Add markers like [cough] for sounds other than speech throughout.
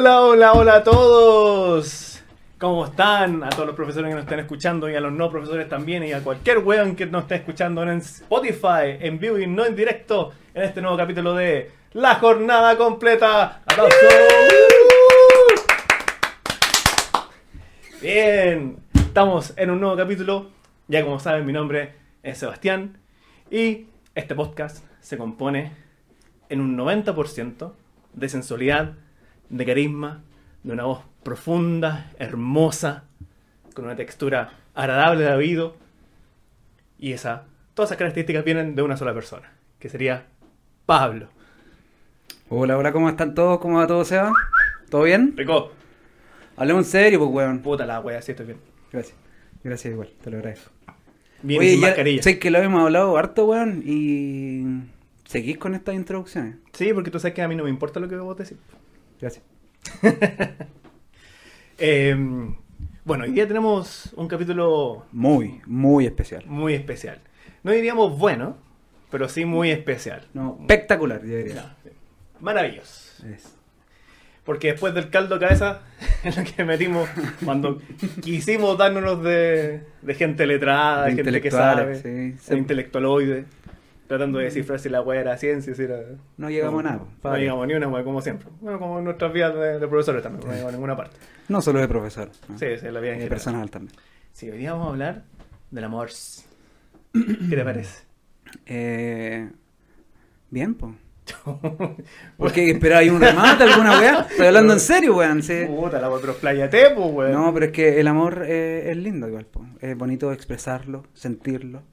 Hola, hola, hola a todos. ¿Cómo están? A todos los profesores que nos están escuchando y a los no profesores también y a cualquier weón que nos esté escuchando en Spotify, en vivo y no en directo en este nuevo capítulo de La Jornada Completa. ¡Aplausos! Bien, estamos en un nuevo capítulo. Ya como saben, mi nombre es Sebastián y este podcast se compone en un 90% de sensualidad, de carisma, de una voz profunda, hermosa, con una textura agradable de oído. Y esa, todas esas características vienen de una sola persona, que sería Pablo. Hola, hola, ¿cómo están todos? ¿Cómo va todo, Seba? ¿Todo bien? Rico, Hablemos en serio, pues, weón. puta la wea, sí estoy bien. Gracias. Gracias igual, te lo agradezco. Bien Oye, sin ya- mascarilla. sé que lo hemos hablado harto, weón, y seguís con estas introducciones. Sí, porque tú sabes que a mí no me importa lo que vos decís. Gracias. [laughs] Eh, bueno, hoy día tenemos un capítulo Muy, muy especial. muy especial. No diríamos bueno, pero sí muy especial. No, espectacular, yo diría. Maravilloso. Es- Porque después del caldo de cabeza [laughs] en lo que metimos cuando [laughs] quisimos dárnoslos de, de gente letrada, de, gente que sabe, sí, de intelectualoide, tratando de descifrar si la weá era ciencia, si era... No llegamos a nada, No llegamos ni una weá, como siempre. Bueno, como en nuestras vidas de, de profesores también, no llegamos a ninguna parte. No solo de profesor. ¿no? Sí, sí, la vida en de general. personal también. Sí, hoy día vamos a hablar del amor. ¿Qué te parece? [clears throat] Eh, bien, pues. [laughs] ¿Por qué esperaba ahí un remate, alguna weá? Estoy hablando en serio, weón. sí. Puta la weá, pero playate, pues, weón. No, pero es que el amor eh, es lindo igual, po. es bonito expresarlo, sentirlo.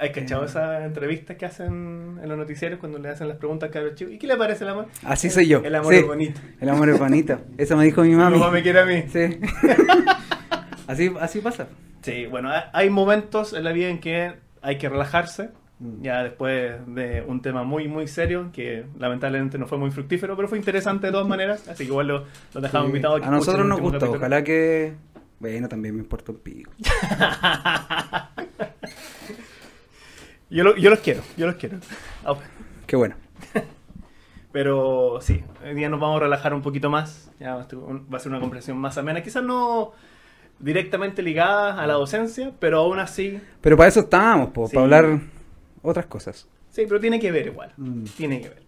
¿Hay cachado Eh. esas entrevistas que hacen en los noticieros cuando le hacen las preguntas a los chicos? ¿Y qué le parece el amor? Así soy yo. El amor sí. es bonito. El amor es bonito. Eso me dijo mi Mi mami. mamá me quiere a mí. Sí. [laughs] así, así pasa. Sí, bueno, hay- momentos en la vida en que hay que relajarse. Mm. Ya después de un tema muy, muy serio, que lamentablemente no fue muy fructífero, pero fue interesante de todas [laughs] maneras. Así que igual lo, lo dejamos Sí. invitados a que A nosotros nos capítulo. Ojalá que. Bueno, también me importa un pico. [laughs] Yo, lo- yo los quiero, yo los quiero. Ah, Qué bueno. [laughs] Pero sí, hoy día nos vamos a relajar un poquito más. Ya va a ser una comprensión más amena. Quizás no directamente ligada a la docencia, pero aún así. Pero para eso estábamos, po, Sí. para hablar otras cosas. Sí, pero tiene que ver igual. Mm. Tiene que ver.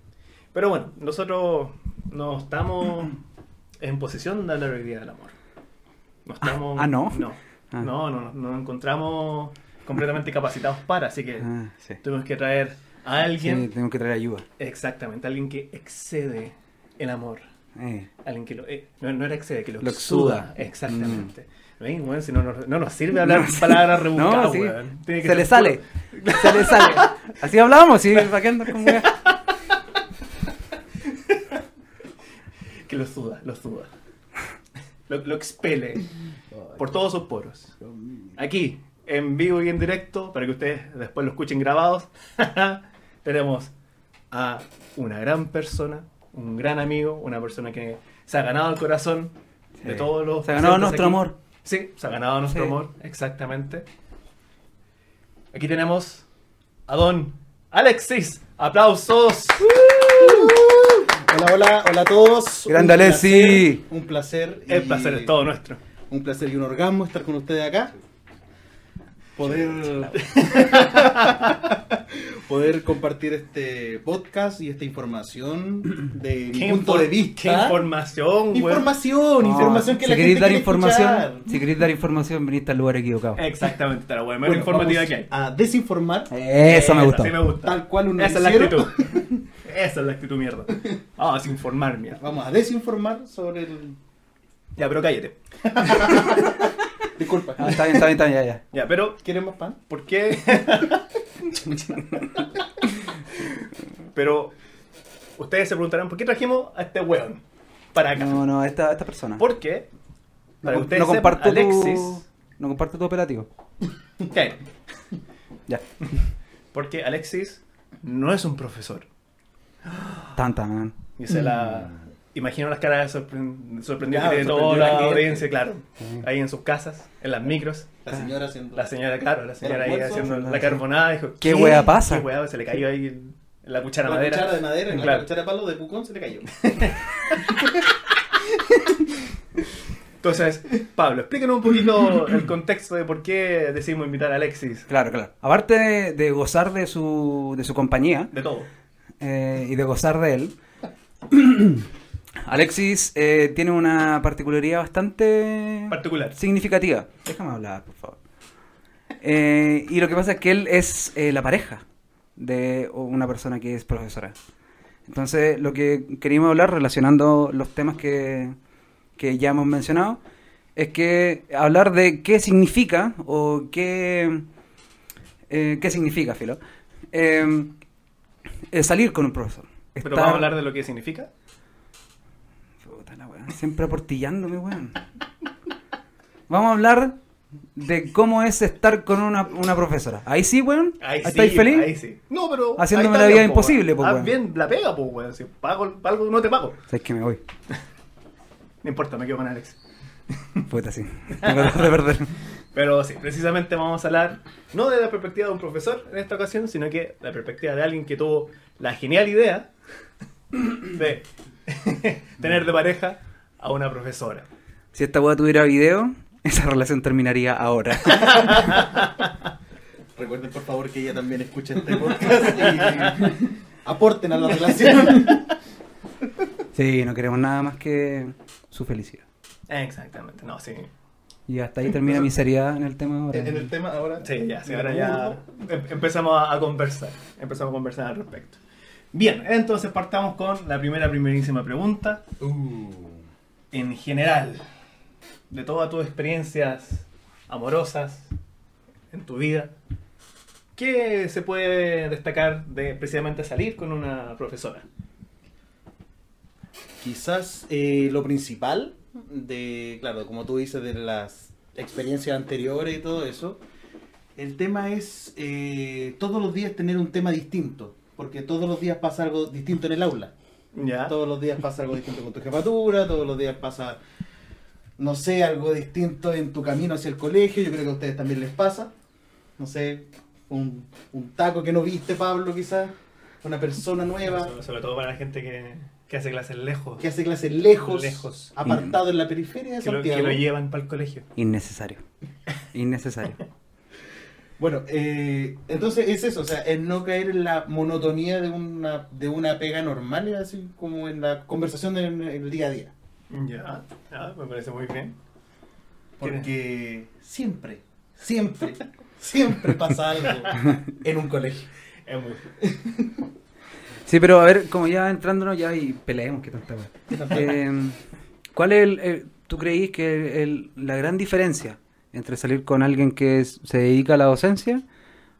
Pero bueno, nosotros no estamos en posición de hablar hoy día del amor. No estamos. ah, ¿no? No, Ah. no, no, no, no encontramos completamente capacitados para. Así que Ah, sí. tuvimos que traer a alguien. Sí, tengo que traer ayuda. Exactamente, alguien que excede el amor. Eh. Alguien que lo. eh, no, no era excede, que lo, Lo exuda. exuda. Mm. Exactamente. ¿Ven, weón? Si no, nos- no nos sirve [laughs] hablar palabras rebuscadas, No, sí. Se le sale. Se le sale. Así hablamos, sí. ¿Para qué andar con? [laughs] Que lo suda, lo suda. Lo, lo expele por todos sus poros. Aquí, en vivo y en directo, para que ustedes después lo escuchen grabados, [laughs] tenemos a una gran persona, un gran amigo, una persona que se ha ganado el corazón de todos los. Se ha ganado nuestro aquí. amor. Sí, se ha ganado nuestro Sí. amor, exactamente. Aquí tenemos a don Alexis. ¡Aplausos! Hola, hola, hola a todos. Grande Alessi. Un placer. El placer es todo nuestro. Un placer y un orgasmo estar con ustedes acá. Poder. [laughs] poder compartir este podcast y esta información [clears throat] de mi ¿Qué punto de vista. ¿Qué información, güey? Información, información que si la queréis gente dar quiere información, escuchar. si queréis dar información, viniste al lugar equivocado. Exactamente, está la wea Bueno, informativa que hay. A desinformar Eso me gustó. Sí me gusta. tal cual un Esa es la actitud. [laughs] Esa es la actitud, mierda. Vamos a informar, mierda. Vamos a desinformar sobre el. Ya, pero cállate. [laughs] Disculpa. Ah, está bien, está bien, está bien, ya, ya. [laughs] Ya, pero, ¿Quieren más pan? ¿por qué? [laughs] pero, ustedes se preguntarán, ¿por qué trajimos a este weón para acá? No, no, esta, esta persona. Porque, para no, que ustedes no comparto sepan, Alexis... tu, no comparto tu operativo. [laughs] ¿Qué? Ya. Porque Alexis no es un profesor. Tan, tan. Y se la... Imagino las caras de sorpre- sorprendido Claro, que tiene toda la la audiencia, claro. Sí. Ahí en sus casas, en las micros. La señora haciendo. La señora, claro, la señora ahí haciendo la carbonada. Dijo, ¿Qué wea pasa? ¿Qué wea? Se le cayó ahí el- la cuchara la madera. cuchara de madera, en Claro. la cuchara de palo de Pucón se le cayó. [laughs] Entonces, Pablo, explícanos un poquito el contexto de por qué decidimos invitar a Alexis. Claro, claro. Aparte de, de gozar de su, de su compañía De todo. eh, y de gozar de él, Alexis eh, tiene una particularidad bastante Particular. significativa. Déjame hablar, por favor. Eh, y lo que pasa es que él es eh, la pareja de una persona que es profesora. Entonces, lo que queríamos hablar, relacionando los temas que, que ya hemos mencionado, es que hablar de qué significa o qué, eh, qué significa, Filo, salir con un profesor. Pero vamos a hablar de lo que significa. Puta la weá, siempre aportillándome, weón. Vamos a hablar de cómo es estar con una, una profesora. Ahí sí, weón. Ahí ¿Estáis sí, feliz? Ahí sí. No, pero. Haciéndome la vida bien, po, imposible, weón. po, Ah, weón. bien, la pega, pues, weón. Si pago pa algo no te pago. Sabes que me voy. [laughs] No importa, me quedo con Alex. Puta, sí. Tengo de perder. [laughs] Pero sí, precisamente vamos a hablar no de la perspectiva de un profesor en esta ocasión, sino que la perspectiva de alguien que tuvo la genial idea de [laughs] tener de pareja a una profesora. Si esta weá tuviera video, [laughs] esa relación terminaría ahora. [laughs] Recuerden por favor que ella también escucha este podcast y aporten a la relación. Sí, no queremos nada más que su felicidad. Exactamente, no, sí. Y hasta ahí termina mi seriedad en el tema ahora. En el tema ahora. Sí, ya, sí, ahora ya em- empezamos a, a conversar. Empezamos a conversar al respecto. Bien, entonces partamos con la primera, primerísima pregunta. Uh, En general, de todas tus experiencias amorosas en tu vida, ¿qué se puede destacar de precisamente salir con una profesora? quizás eh, lo principal de, claro, como tú dices, de las experiencias anteriores y todo eso, el tema es eh, todos los días tener un tema distinto, porque todos los días pasa algo distinto en el aula. ¿Ya? Todos los días pasa algo distinto con tu jefatura, todos los días pasa, no sé, algo distinto en tu camino hacia el colegio, yo creo que a ustedes también les pasa. No sé, un, un taco que no viste, Pablo, quizás, una persona nueva Sobre, sobre todo para la gente que, que hace clases lejos, que hace clases lejos, Lejos. apartado en la periferia de que lo, Santiago. que lo llevan para el colegio. Innecesario. Innecesario. [laughs] Bueno, eh, entonces es eso, o sea, es no caer en la monotonía de una, de una pega normal, así como en la conversación del el día a día. Ya, ya, me parece muy bien. Porque siempre, siempre, siempre pasa algo en un colegio. Es muy... Sí, pero a ver, como ya entrándonos ya y peleemos, que tanta. Eh, ¿Cuál es el, el- tú creís que el- la gran diferencia entre salir con alguien que es- se dedica a la docencia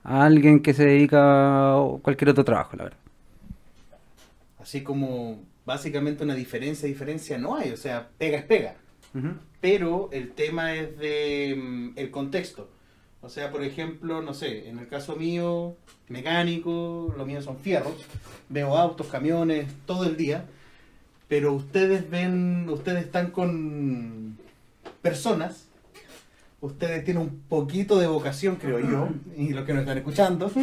a alguien que se dedica a cualquier otro trabajo, la verdad? Así como básicamente una diferencia, diferencia no hay, o sea, pega es pega. Pero el tema es de mm, el contexto. O sea, por ejemplo, no sé, en el caso mío, mecánico, lo mío son fierros, veo autos, camiones, todo el día, pero ustedes ven, ustedes están con personas, ustedes tienen un poquito de vocación, creo yo, y los que nos están escuchando, [laughs]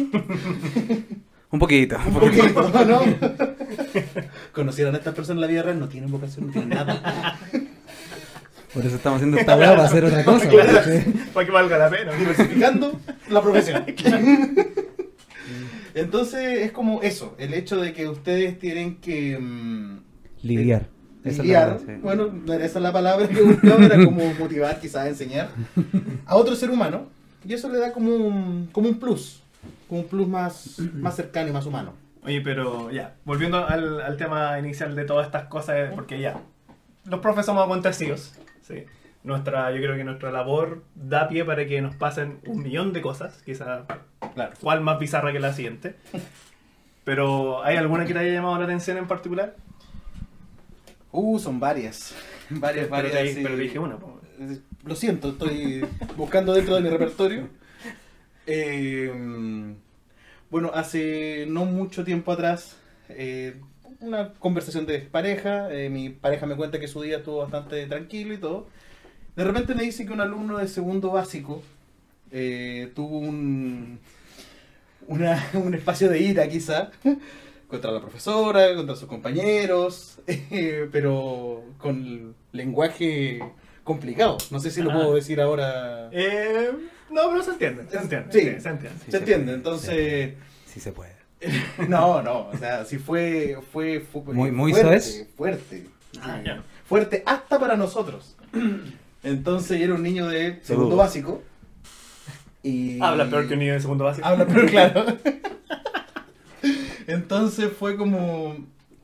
Un poquito. un poquito, ¿no? [laughs] Conocieron a estas personas en la vida real, no tienen vocación, no tienen nada. Por eso estamos haciendo esta weá para hacer otra cosa. [laughs] Para que valga la pena. diversificando la profesión. Entonces es como eso, el hecho de que ustedes tienen que mm, Lidiar. Esa verdad, sí. bueno, esa es la palabra que buscaba, era como motivar, quizás enseñar a otro ser humano, y eso le da como un, como un plus, como un plus más, más cercano y más humano. Oye, pero ya, volviendo al, al tema inicial de todas estas cosas, porque ya, los profes somos acontecidos, ¿sí? Nuestra, yo creo que nuestra labor da pie para que nos pasen un millón de cosas, quizá Claro. cuál más bizarra que la siguiente. Pero, ¿hay alguna que te haya llamado la atención en particular? Uh, son varias. [laughs] Varias, pero, varias. te, pero te dije una. po. Lo siento, estoy buscando dentro de mi repertorio. Eh, bueno, hace no mucho tiempo atrás, eh, una conversación de pareja. eh, mi pareja me cuenta que su día estuvo bastante tranquilo y todo. De repente me dice que un alumno de segundo básico tuvo un, una- [laughs] un espacio de ira, quizá, contra la profesora, contra sus compañeros, eh, [laughs] pero con lenguaje complicado. No sé si lo Ah. puedo decir ahora. Eh, no, pero se entiende, se entiende. Sí. se entiende. ¿Se entiende? Entonces, Sí se puede. [laughs] no, no, o sea, sí fue, fue, fue Muy- muy fuerte, soez. fuerte, Ah, Sí. ya. fuerte hasta para nosotros. [clears throat] Entonces, yo era un niño de segundo básico y Habla peor que un niño de segundo básico. Habla pero claro. [laughs] Entonces fue como,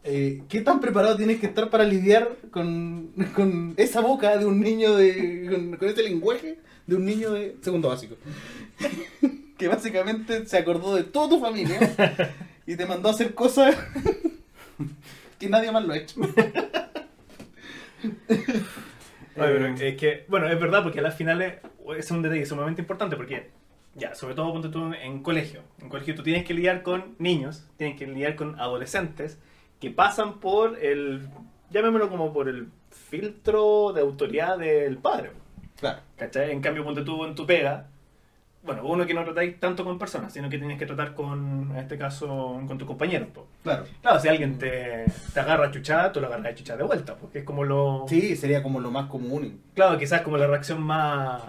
eh, ¿qué tan preparado tienes que estar para lidiar con, con esa boca de un niño de, con, ese lenguaje de un niño de segundo básico? [laughs] que básicamente se acordó de toda tu familia y te mandó a hacer cosas [laughs] que nadie más lo ha hecho. Es que, bueno, es verdad, porque a las finales es un detalle sumamente importante, porque, ya, sobre todo ponte tú en colegio. En colegio tú tienes que lidiar con niños, tienes que lidiar con adolescentes que pasan por el, llamémoslo como por el filtro de autoridad del padre. Claro. ¿Cachai? En cambio, ponte tú en tu pega, bueno, uno que no tratáis tanto con personas, sino que tienes que tratar con, en este caso, con tus compañeros. po. Claro. Claro, si alguien te, te agarra chuchada, tú lo agarras chuchada de vuelta, porque es como lo... Sí, sería como lo más común, Claro, quizás como la reacción más,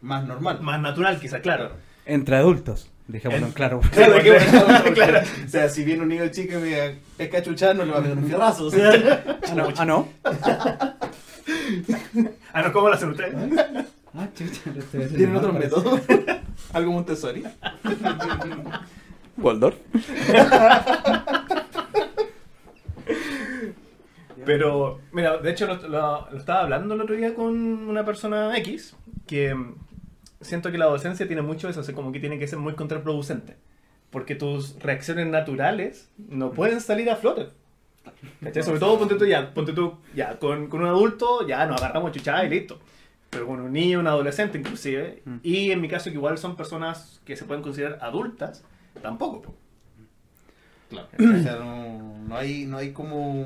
más normal. más natural, quizás, claro. Entre adultos, dejémoslo En- claro. [laughs] Claro, porque- bueno, [laughs] claro. O sea, si viene un niño chico y me pesca chuchar, no le va a pegar un fierrazo. O sea. [laughs] Ah, no. Ah, no. Ah, no, ¿cómo lo hacen ustedes? Ah, chucha, lo estoy haciendo ¿Tienen parece. métodos? ¿Algo Montessori? Waldorf. Pero, mira, de hecho lo, lo- lo estaba hablando el otro día con una persona X, que siento que la docencia tiene mucho eso, o sea, como que tiene que ser muy contraproducente. Porque tus reacciones naturales no pueden salir a flote. ¿Cachai? Sobre todo, ponte tú ya, ponte tú, ya, con, con un adulto, ya nos agarramos chuchada y listo. Pero con un niño, un adolescente inclusive, y en mi caso que igual son personas que se pueden considerar adultas, tampoco. po. Claro. O sea, no, no hay, no hay como.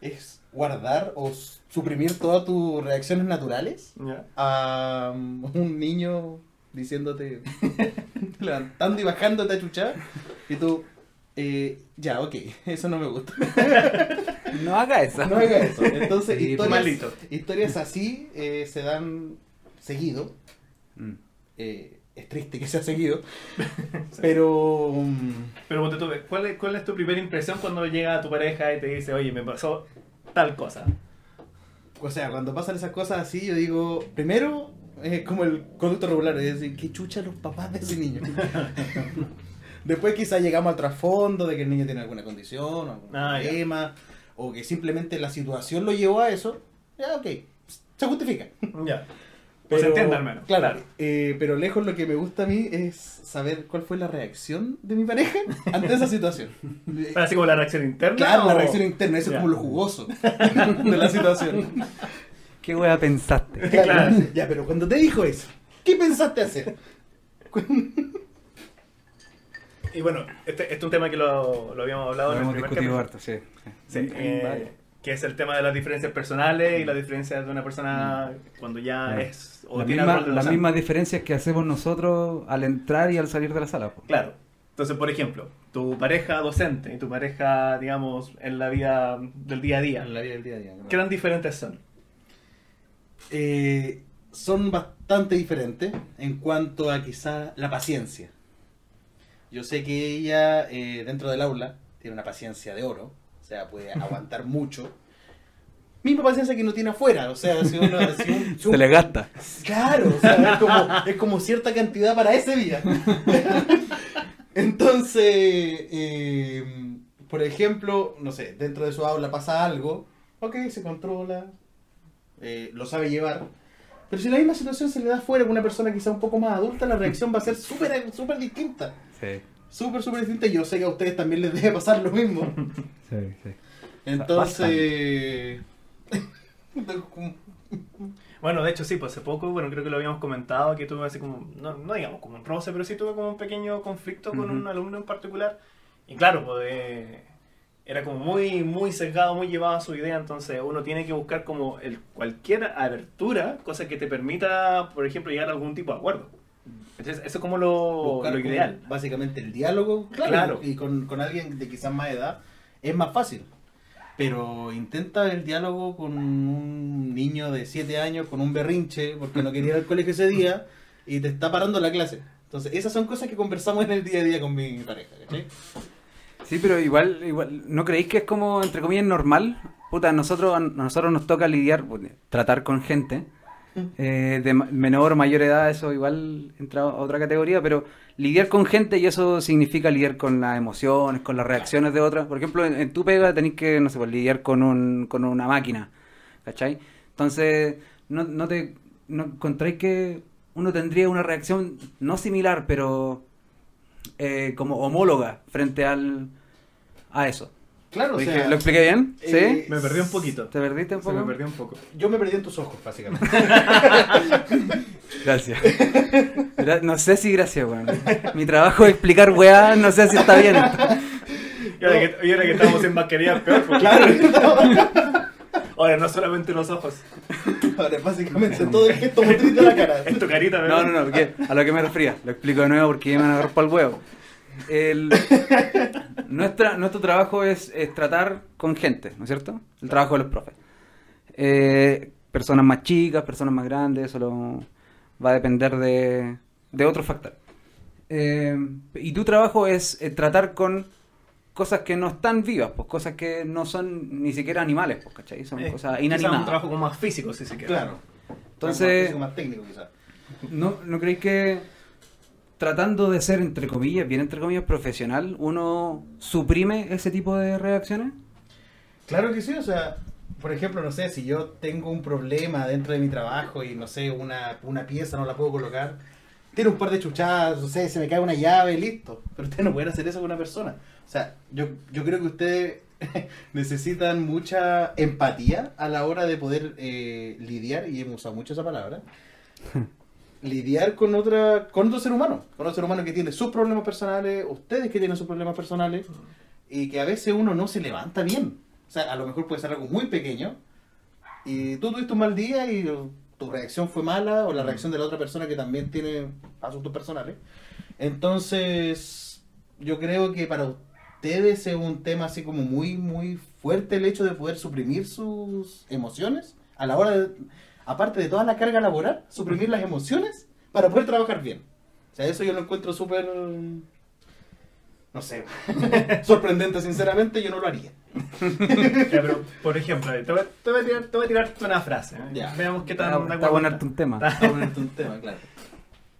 Es guardar o suprimir todas tus reacciones naturales ¿Ya? a mm, un niño diciéndote. [laughs] levantando y bajándote a chuchar. Y tú. eh, ya, ok, [laughs] eso no me gusta. [laughs] No haga eso. No haga eso. Entonces, Sí, historias, así eh, se dan seguido. Mm. Eh, es triste que sea seguido. Pero. mm, Pero ponte tú, ¿cuál es, ¿cuál es tu primera impresión cuando llega tu pareja y te dice, oye, me pasó tal cosa? O sea, cuando pasan esas cosas así, yo digo, primero, es como el conducto regular, es decir, qué chucha los papás de ese niño. [laughs] Después quizás llegamos al trasfondo de que el niño tiene alguna condición, o algún Ah, ya. problema, o que simplemente la situación lo llevó a eso. Ya, ok, se justifica. Ya. [laughs] Pues se entiende al menos. Claro, eh, pero lejos lo que me gusta a mí es saber cuál fue la reacción de mi pareja [laughs] ante esa situación. Pero así como la reacción interna. Claro, la reacción interna, eso Ya. es como lo jugoso de la situación. [laughs] ¿Qué wea pensaste? [laughs] Claro. Ya, pero cuando te dijo eso, ¿qué pensaste hacer? Y bueno, este, este es un tema que lo, lo habíamos hablado Lo en el hemos primer discutido harto, sí. sí. Eh, que es el tema de las diferencias personales y las diferencias de una persona cuando ya Claro. es o La tiene misma- el rol de las docente. mismas diferencias que hacemos nosotros al entrar y al salir de la sala. Claro. Entonces, por ejemplo, tu pareja docente y tu pareja, digamos, en la vida del día a día, En la vida del día a día. ¿qué tan diferentes son? Eh, son bastante diferentes en cuanto a quizá la paciencia. Yo sé que ella eh, dentro del aula tiene una paciencia de oro, o sea, puede [laughs] aguantar mucho. Misma paciencia que no tiene afuera, o sea, si uno... si un- si [laughs] un- Se le gasta. Claro, o sea, es como, es como cierta cantidad para ese día. [laughs] Entonces, eh, por ejemplo, no sé, dentro de su aula pasa algo, ok, se controla, eh, lo sabe llevar. Pero si la misma situación se le da afuera con una persona quizá un poco más adulta, la reacción va a ser súper súper distinta. Sí, Súper, súper distinta. Y yo sé que a ustedes también les debe pasar lo mismo. [laughs] sí, sí. Entonces... [laughs] Bueno, de hecho sí, pues hace poco, bueno, creo que lo habíamos comentado, que tuve así como, no, no digamos como un roce, pero sí tuve como un pequeño conflicto con Ujú. un alumno en particular. Y claro, pues eh, era como muy, muy sesgado, muy llevado a su idea, entonces uno tiene que buscar como el, cualquier abertura, cosa que te permita, por ejemplo, llegar a algún tipo de acuerdo. Entonces, eso es como lo, lo como ideal. Básicamente el diálogo, claro, Claro. y con, con alguien de quizás más edad es más fácil. Pero intenta el diálogo con un niño de 7 años con un berrinche porque no quería ir al colegio ese día y te está parando la clase. Entonces, esas son cosas que conversamos en el día a día con mi pareja, ¿cachai? Sí, pero igual, igual, ¿no creéis que es como, entre comillas, normal? Puta, nosotros, a nosotros nos toca lidiar, tratar con gente eh, de menor o mayor edad, eso igual entra a otra categoría, pero lidiar con gente y eso significa lidiar con las emociones, con las reacciones de otras. Por ejemplo, en, en tu pega tenéis que, no sé, pues, lidiar con, un, con una máquina, ¿cachai? Entonces, no, no te no encontráis que uno tendría una reacción no similar, pero eh, como homóloga frente al a eso. Claro, o ¿Lo, dije- sea, ¿lo expliqué bien? ¿Sí? eh, Me perdí un poquito. ¿Te perdiste un Se me poco? perdió un poco. yo me perdí en tus ojos, básicamente. [laughs] Gracias. Gra- no sé si gracias, weón. Mi trabajo es explicar weá, no sé si está bien. Y ahora, que, y ahora que estamos en mascarilla, peor. Porque... claro, [laughs] Ahora, no solamente los ojos. ahora básicamente todo el gesto motriz de la cara. En tu carita, No, ¿verdad? no, no, porque a lo que me refería. Lo explico de nuevo porque me van a agarrar para el huevo. El- nuestra, nuestro trabajo es, es tratar con gente, ¿no es cierto? El trabajo de los profes. Eh, personas más chicas, personas más grandes, eso lo- va a depender de, de otros factores. Eh, y tu trabajo es eh, tratar con cosas que no están vivas, pues cosas que no son ni siquiera animales, pues, ¿cachai? Son Eh, cosas inanimadas. un trabajo como más físico, si se quiere. Claro. Entonces- Más, más técnico, quizás. ¿No, ¿No creéis que tratando de ser, entre comillas, bien entre comillas, profesional, uno suprime ese tipo de reacciones? Claro que sí, o sea, por ejemplo, no sé, si yo tengo un problema dentro de mi trabajo y no sé, una, una pieza no la puedo colocar, tiene un par de chuchadas, no sé, se me cae una llave, listo. Pero ustedes no pueden hacer eso con una persona. O sea, yo, yo creo que ustedes [laughs] necesitan mucha empatía a la hora de poder eh, lidiar, y hemos usado mucho esa palabra, [laughs] lidiar con otra con otro ser humano, con otro ser humano que tiene sus problemas personales, ustedes que tienen sus problemas personales, y que a veces uno no se levanta bien. O sea, a lo mejor puede ser algo muy pequeño, y tú tuviste un mal día y tu reacción fue mala, o la reacción de la otra persona que también tiene asuntos personales. Entonces, yo creo que para ustedes es un tema así como muy, muy fuerte el hecho de poder suprimir sus emociones a la hora de, aparte de toda la carga laboral, suprimir las emociones para poder trabajar bien. O sea, eso yo lo encuentro súper, no sé, [laughs] sorprendente, sinceramente, yo no lo haría. Ya, pero, por ejemplo, te voy, te voy a tirar, te voy a tirarte una frase. ¿eh? Ya. Veamos qué tan Está, está está. un tema. A ponerte un tema, claro.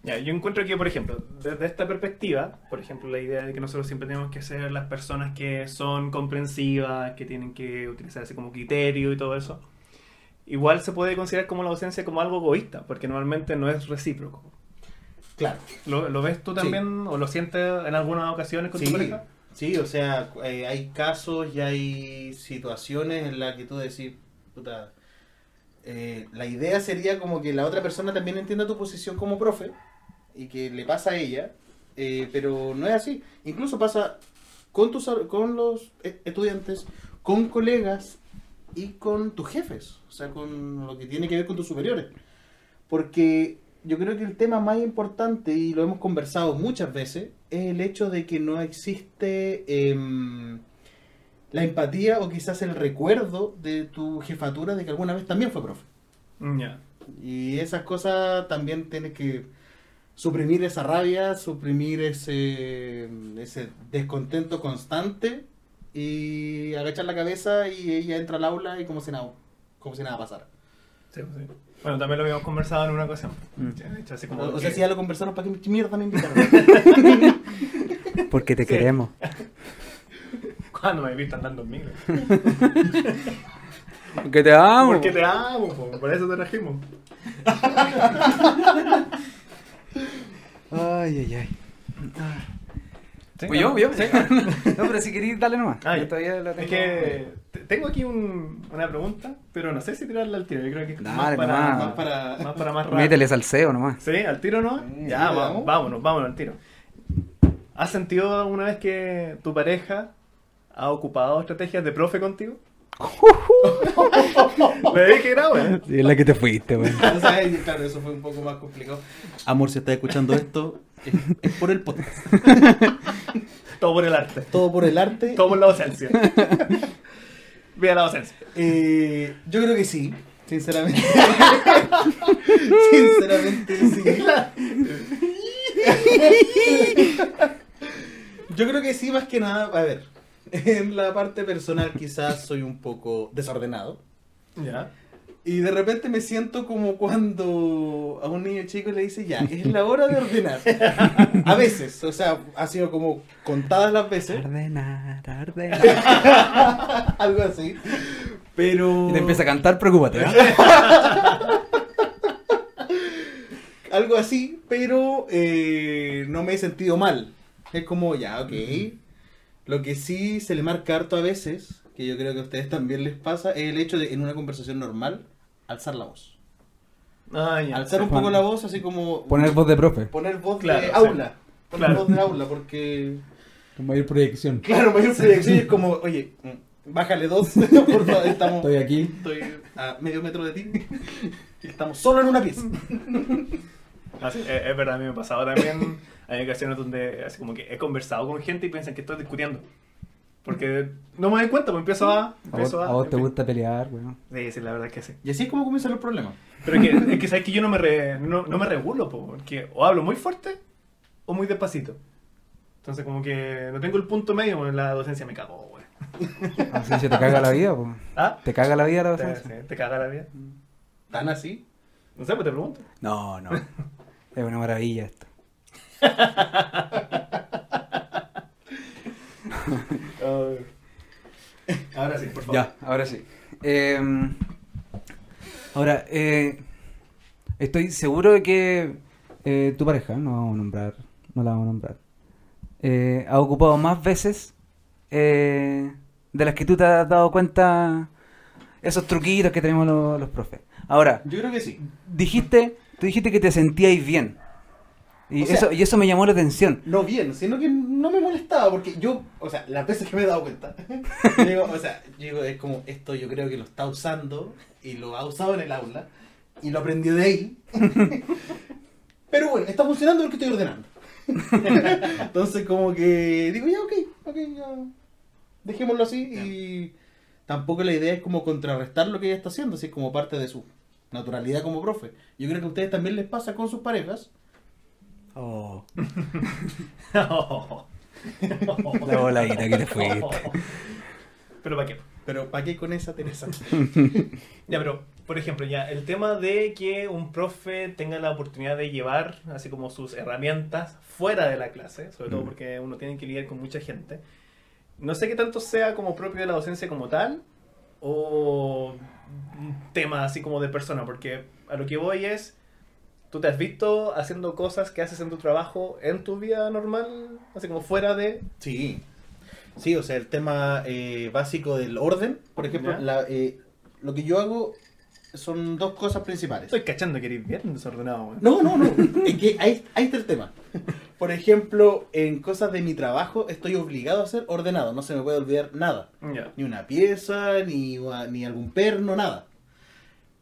Ya, yo encuentro que, por ejemplo, desde esta perspectiva, por ejemplo, la idea de que nosotros siempre tenemos que ser las personas que son comprensivas, que tienen que utilizarse como criterio y todo eso, igual se puede considerar como la ausencia como algo egoísta, porque normalmente no es recíproco. Claro. ¿Lo, lo ves tú Sí. también o lo sientes en algunas ocasiones con tu Sí, pareja? sí, o sea, eh, hay casos y hay situaciones en las que tú decís, puta, eh, la idea sería como que la otra persona también entienda tu posición como profe y que le pasa a ella, eh, pero no es así. Incluso pasa con, tus, con los estudiantes, con colegas y con tus jefes, o sea, con lo que tiene que ver con tus superiores. Porque yo creo que el tema más importante, y lo hemos conversado muchas veces, es el hecho de que no existe em, la empatía o quizás el recuerdo de tu jefatura de que alguna vez también fue profe. Mm, Ya. Y esas cosas también tienes que suprimir esa rabia, suprimir ese, ese descontento constante y agachar la cabeza y ella entra al aula y como si nada, como si nada pasara. Sí, sí. Bueno, también lo habíamos conversado en una ocasión. Mm. Así como O, o sea, que- si ya lo conversaron, ¿para qué mierda me invitaron? [laughs] Porque te Sí. queremos. [laughs] ¿Cuándo me viste andando en micro? [laughs] Porque te amo. Porque te amo, po, por eso te trajimos. Ay, ay, ay. ¿Sí? ¿Pues yo? ¿Yo? ¿Sí? [laughs] no, pero si queréis, dale nomás. Ah, Yo todavía la Es tengo. que te- tengo aquí un- una pregunta, pero no sé si tirarla al tiro. Yo creo que es más para, más para más para más rápido. Métele salseo nomás. ¿Sí? ¿Al tiro no? Sí, ya, vamos. vámonos, vámonos al tiro. ¿Has sentido alguna vez que tu pareja ha ocupado estrategias de profe contigo? [laughs] Me dije que era, güey. Sí, es la que te fuiste, güey. [laughs] Claro, eso fue un poco más complicado. Amor, si estás escuchando esto, es, [laughs] es por el podcast. [laughs] Todo por el arte. Todo por el arte. Todo por la docencia. [laughs] Vía la docencia. Eh, yo creo que sí, sinceramente. sinceramente sí. yo creo que sí, más que nada, a ver, en la parte personal quizás soy un poco desordenado. Ya. Y de repente me siento como cuando a un niño chico le dice, ya, es la hora de ordenar. [laughs] A veces, o sea, ha sido como contadas las veces, Ordenar, ordenar. [laughs] algo así. Pero... Y te empieza a cantar, preocúpate. ¿eh? [laughs] algo así, pero eh, no me he sentido mal. Es como, ya, ok. Lo que sí se le marca harto a veces, que yo creo que a ustedes también les pasa, es el hecho de en una conversación normal, alzar la voz. Ah, ya. Alzar un poco la voz, así como Poner voz de profe. poner voz Claro, de sí. aula. Poner Claro. voz de aula, porque... Con mayor proyección. Claro, mayor proyección es como, oye, mm, bájale dos, [laughs] por favor, estamos... Estoy aquí. Estoy a medio metro de ti. y [laughs] Estamos solo en una pieza. Ah, es, es verdad, a mí me ha pasado también. [laughs] Hay ocasiones donde así como que he conversado con gente y piensan que estoy discutiendo. Porque no me doy cuenta, pues empiezo a... A vos, Empiezo a, a vos te gusta pelear, weón. Sí, sí, la verdad es que sí. Y así es como comienzan los problemas. Pero es que, es que sabes que yo no me, re- no, no me regulo, po, porque o hablo muy fuerte o muy despacito. Entonces como que no tengo el punto medio, en la docencia me cago, güey. Así se te caga la vida, pues. ¿Ah? ¿Te caga la vida la Te, docencia? sí, te caga la vida. ¿Tan así? No sé, pues te pregunto. No, no. [laughs] Es una maravilla esto. [laughs] [laughs] Ahora sí, por favor. Ya, ahora sí. Eh, ahora, eh, estoy seguro de que eh, tu pareja, no vamos a nombrar, no la vamos a nombrar, eh, ha ocupado más veces eh, de las que tú te has dado cuenta esos truquitos que tenemos los, los profes. Ahora, Yo creo que sí. dijiste, tú dijiste que te sentíais bien. Y, O sea- eso, y eso me llamó la atención. No bien, sino que no me molestaba porque yo, o sea, las veces que me he dado cuenta, [laughs] digo, o sea, digo, es como esto yo creo que lo está usando y lo ha usado en el aula y lo aprendió de ahí. [laughs] Pero bueno, está funcionando porque estoy ordenando. [laughs] Entonces como que digo, ya, ok, ok, ya, dejémoslo así y tampoco la idea es como contrarrestar lo que ella está haciendo, así como parte de su naturalidad como profe. Yo creo que a ustedes también les pasa con sus parejas. Oh, No. [laughs] la voladita que te fuiste. Pero ¿para qué? Pero ¿para qué con esa Teresa? [laughs] Ya, pero, por ejemplo, ya, el tema de que un profe tenga la oportunidad de llevar así como sus herramientas fuera de la clase, sobre todo Mm. porque uno tiene que lidiar con mucha gente. No sé qué tanto sea como propio de la docencia como tal, o un tema así como de persona, porque a lo que voy es, ¿tú te has visto haciendo cosas que haces en tu trabajo en tu vida normal, así como fuera de... Sí, sí, o sea, el tema eh, básico del orden, por ejemplo, la, eh, lo que yo hago son dos cosas principales. Estoy cachando que eres bien desordenado, weón. No, no, no, es que ahí, ahí está el tema. Por ejemplo, en cosas de mi trabajo estoy obligado a ser ordenado, no se me puede olvidar nada. Ni una pieza, ni, ni algún perno, nada.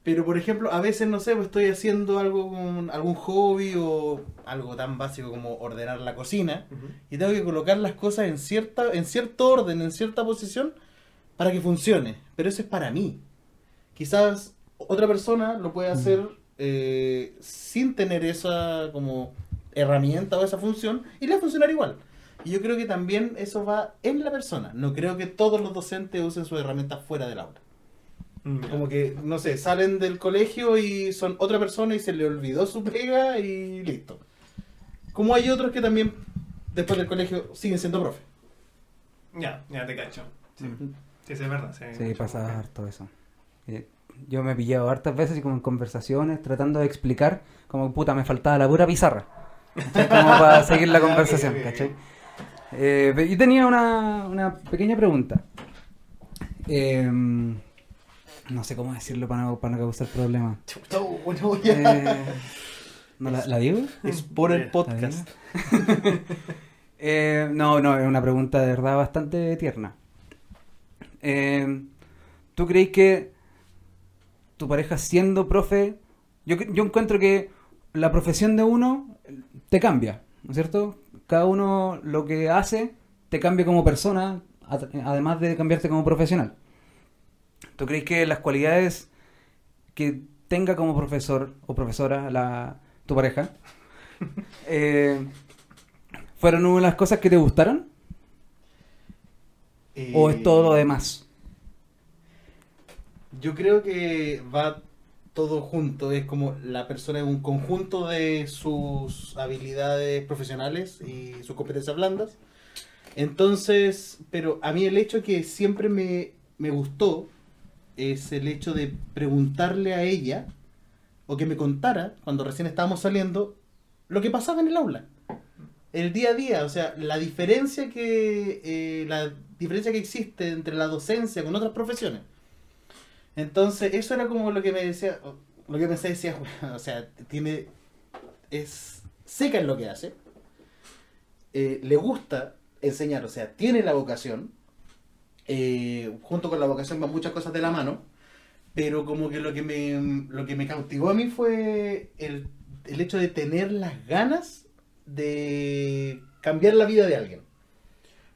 Pero, por ejemplo, a veces, no sé, pues estoy haciendo algo con algún hobby o algo tan básico como ordenar la cocina. Y tengo que colocar las cosas en cierta en cierto orden, en cierta posición para que funcione. Pero eso es para mí. Quizás otra persona lo puede hacer eh, sin tener esa como herramienta o esa función y le va a funcionar igual. Y yo creo que también eso va en la persona. No creo que todos los docentes usen sus herramientas fuera del aula. Mm. Como que, no sé, salen del colegio y son otra persona y se le olvidó su pega y listo. Como hay otros que también después del colegio siguen siendo profe. Ya, ya te cacho. Sí, Mm. sí, sí, es verdad. Sí, Sí, pasa harto eso. Eh, Yo me he pillado hartas veces y como en conversaciones tratando de explicar, como puta, me faltaba la pura pizarra. Como para [laughs] seguir la conversación, Ok, ok, ok. ¿cachai? Eh, pe- y tenía una, una pequeña pregunta. Eh, no sé cómo decirlo para no, para no causar problemas. Chuta, bueno, ya. Eh, ¿no la, la digo? Es por el Ya. podcast. [laughs] Eh, no, no, es una pregunta de verdad bastante tierna. Eh, ¿Tú crees que tu pareja siendo profe, yo, yo encuentro que la profesión de uno te cambia, ¿no es cierto? Cada uno lo que hace te cambia como persona, ad- además de cambiarte como profesional. ¿Tú crees que las cualidades que tenga como profesor o profesora la, tu pareja [laughs] eh, fueron una de las cosas que te gustaron? ¿O es todo lo Eh, demás? Yo creo que va todo junto, es como la persona es un conjunto de sus habilidades profesionales y sus competencias blandas. Entonces, pero a mí el hecho que siempre me, me gustó es el hecho de preguntarle a ella o que me contara cuando recién estábamos saliendo lo que pasaba en el aula. El día a día, o sea, la diferencia que eh, la diferencia que existe entre la docencia con otras profesiones. Entonces, eso era como lo que me decía, lo que pensé decía, [laughs] o sea, tiene es seca en lo que hace. eh, le gusta enseñar, o sea, tiene la vocación. Eh, junto con la vocación van muchas cosas de la mano. Pero como que lo que me, lo que me cautivó a mí fue el, el hecho de tener las ganas de cambiar la vida de alguien.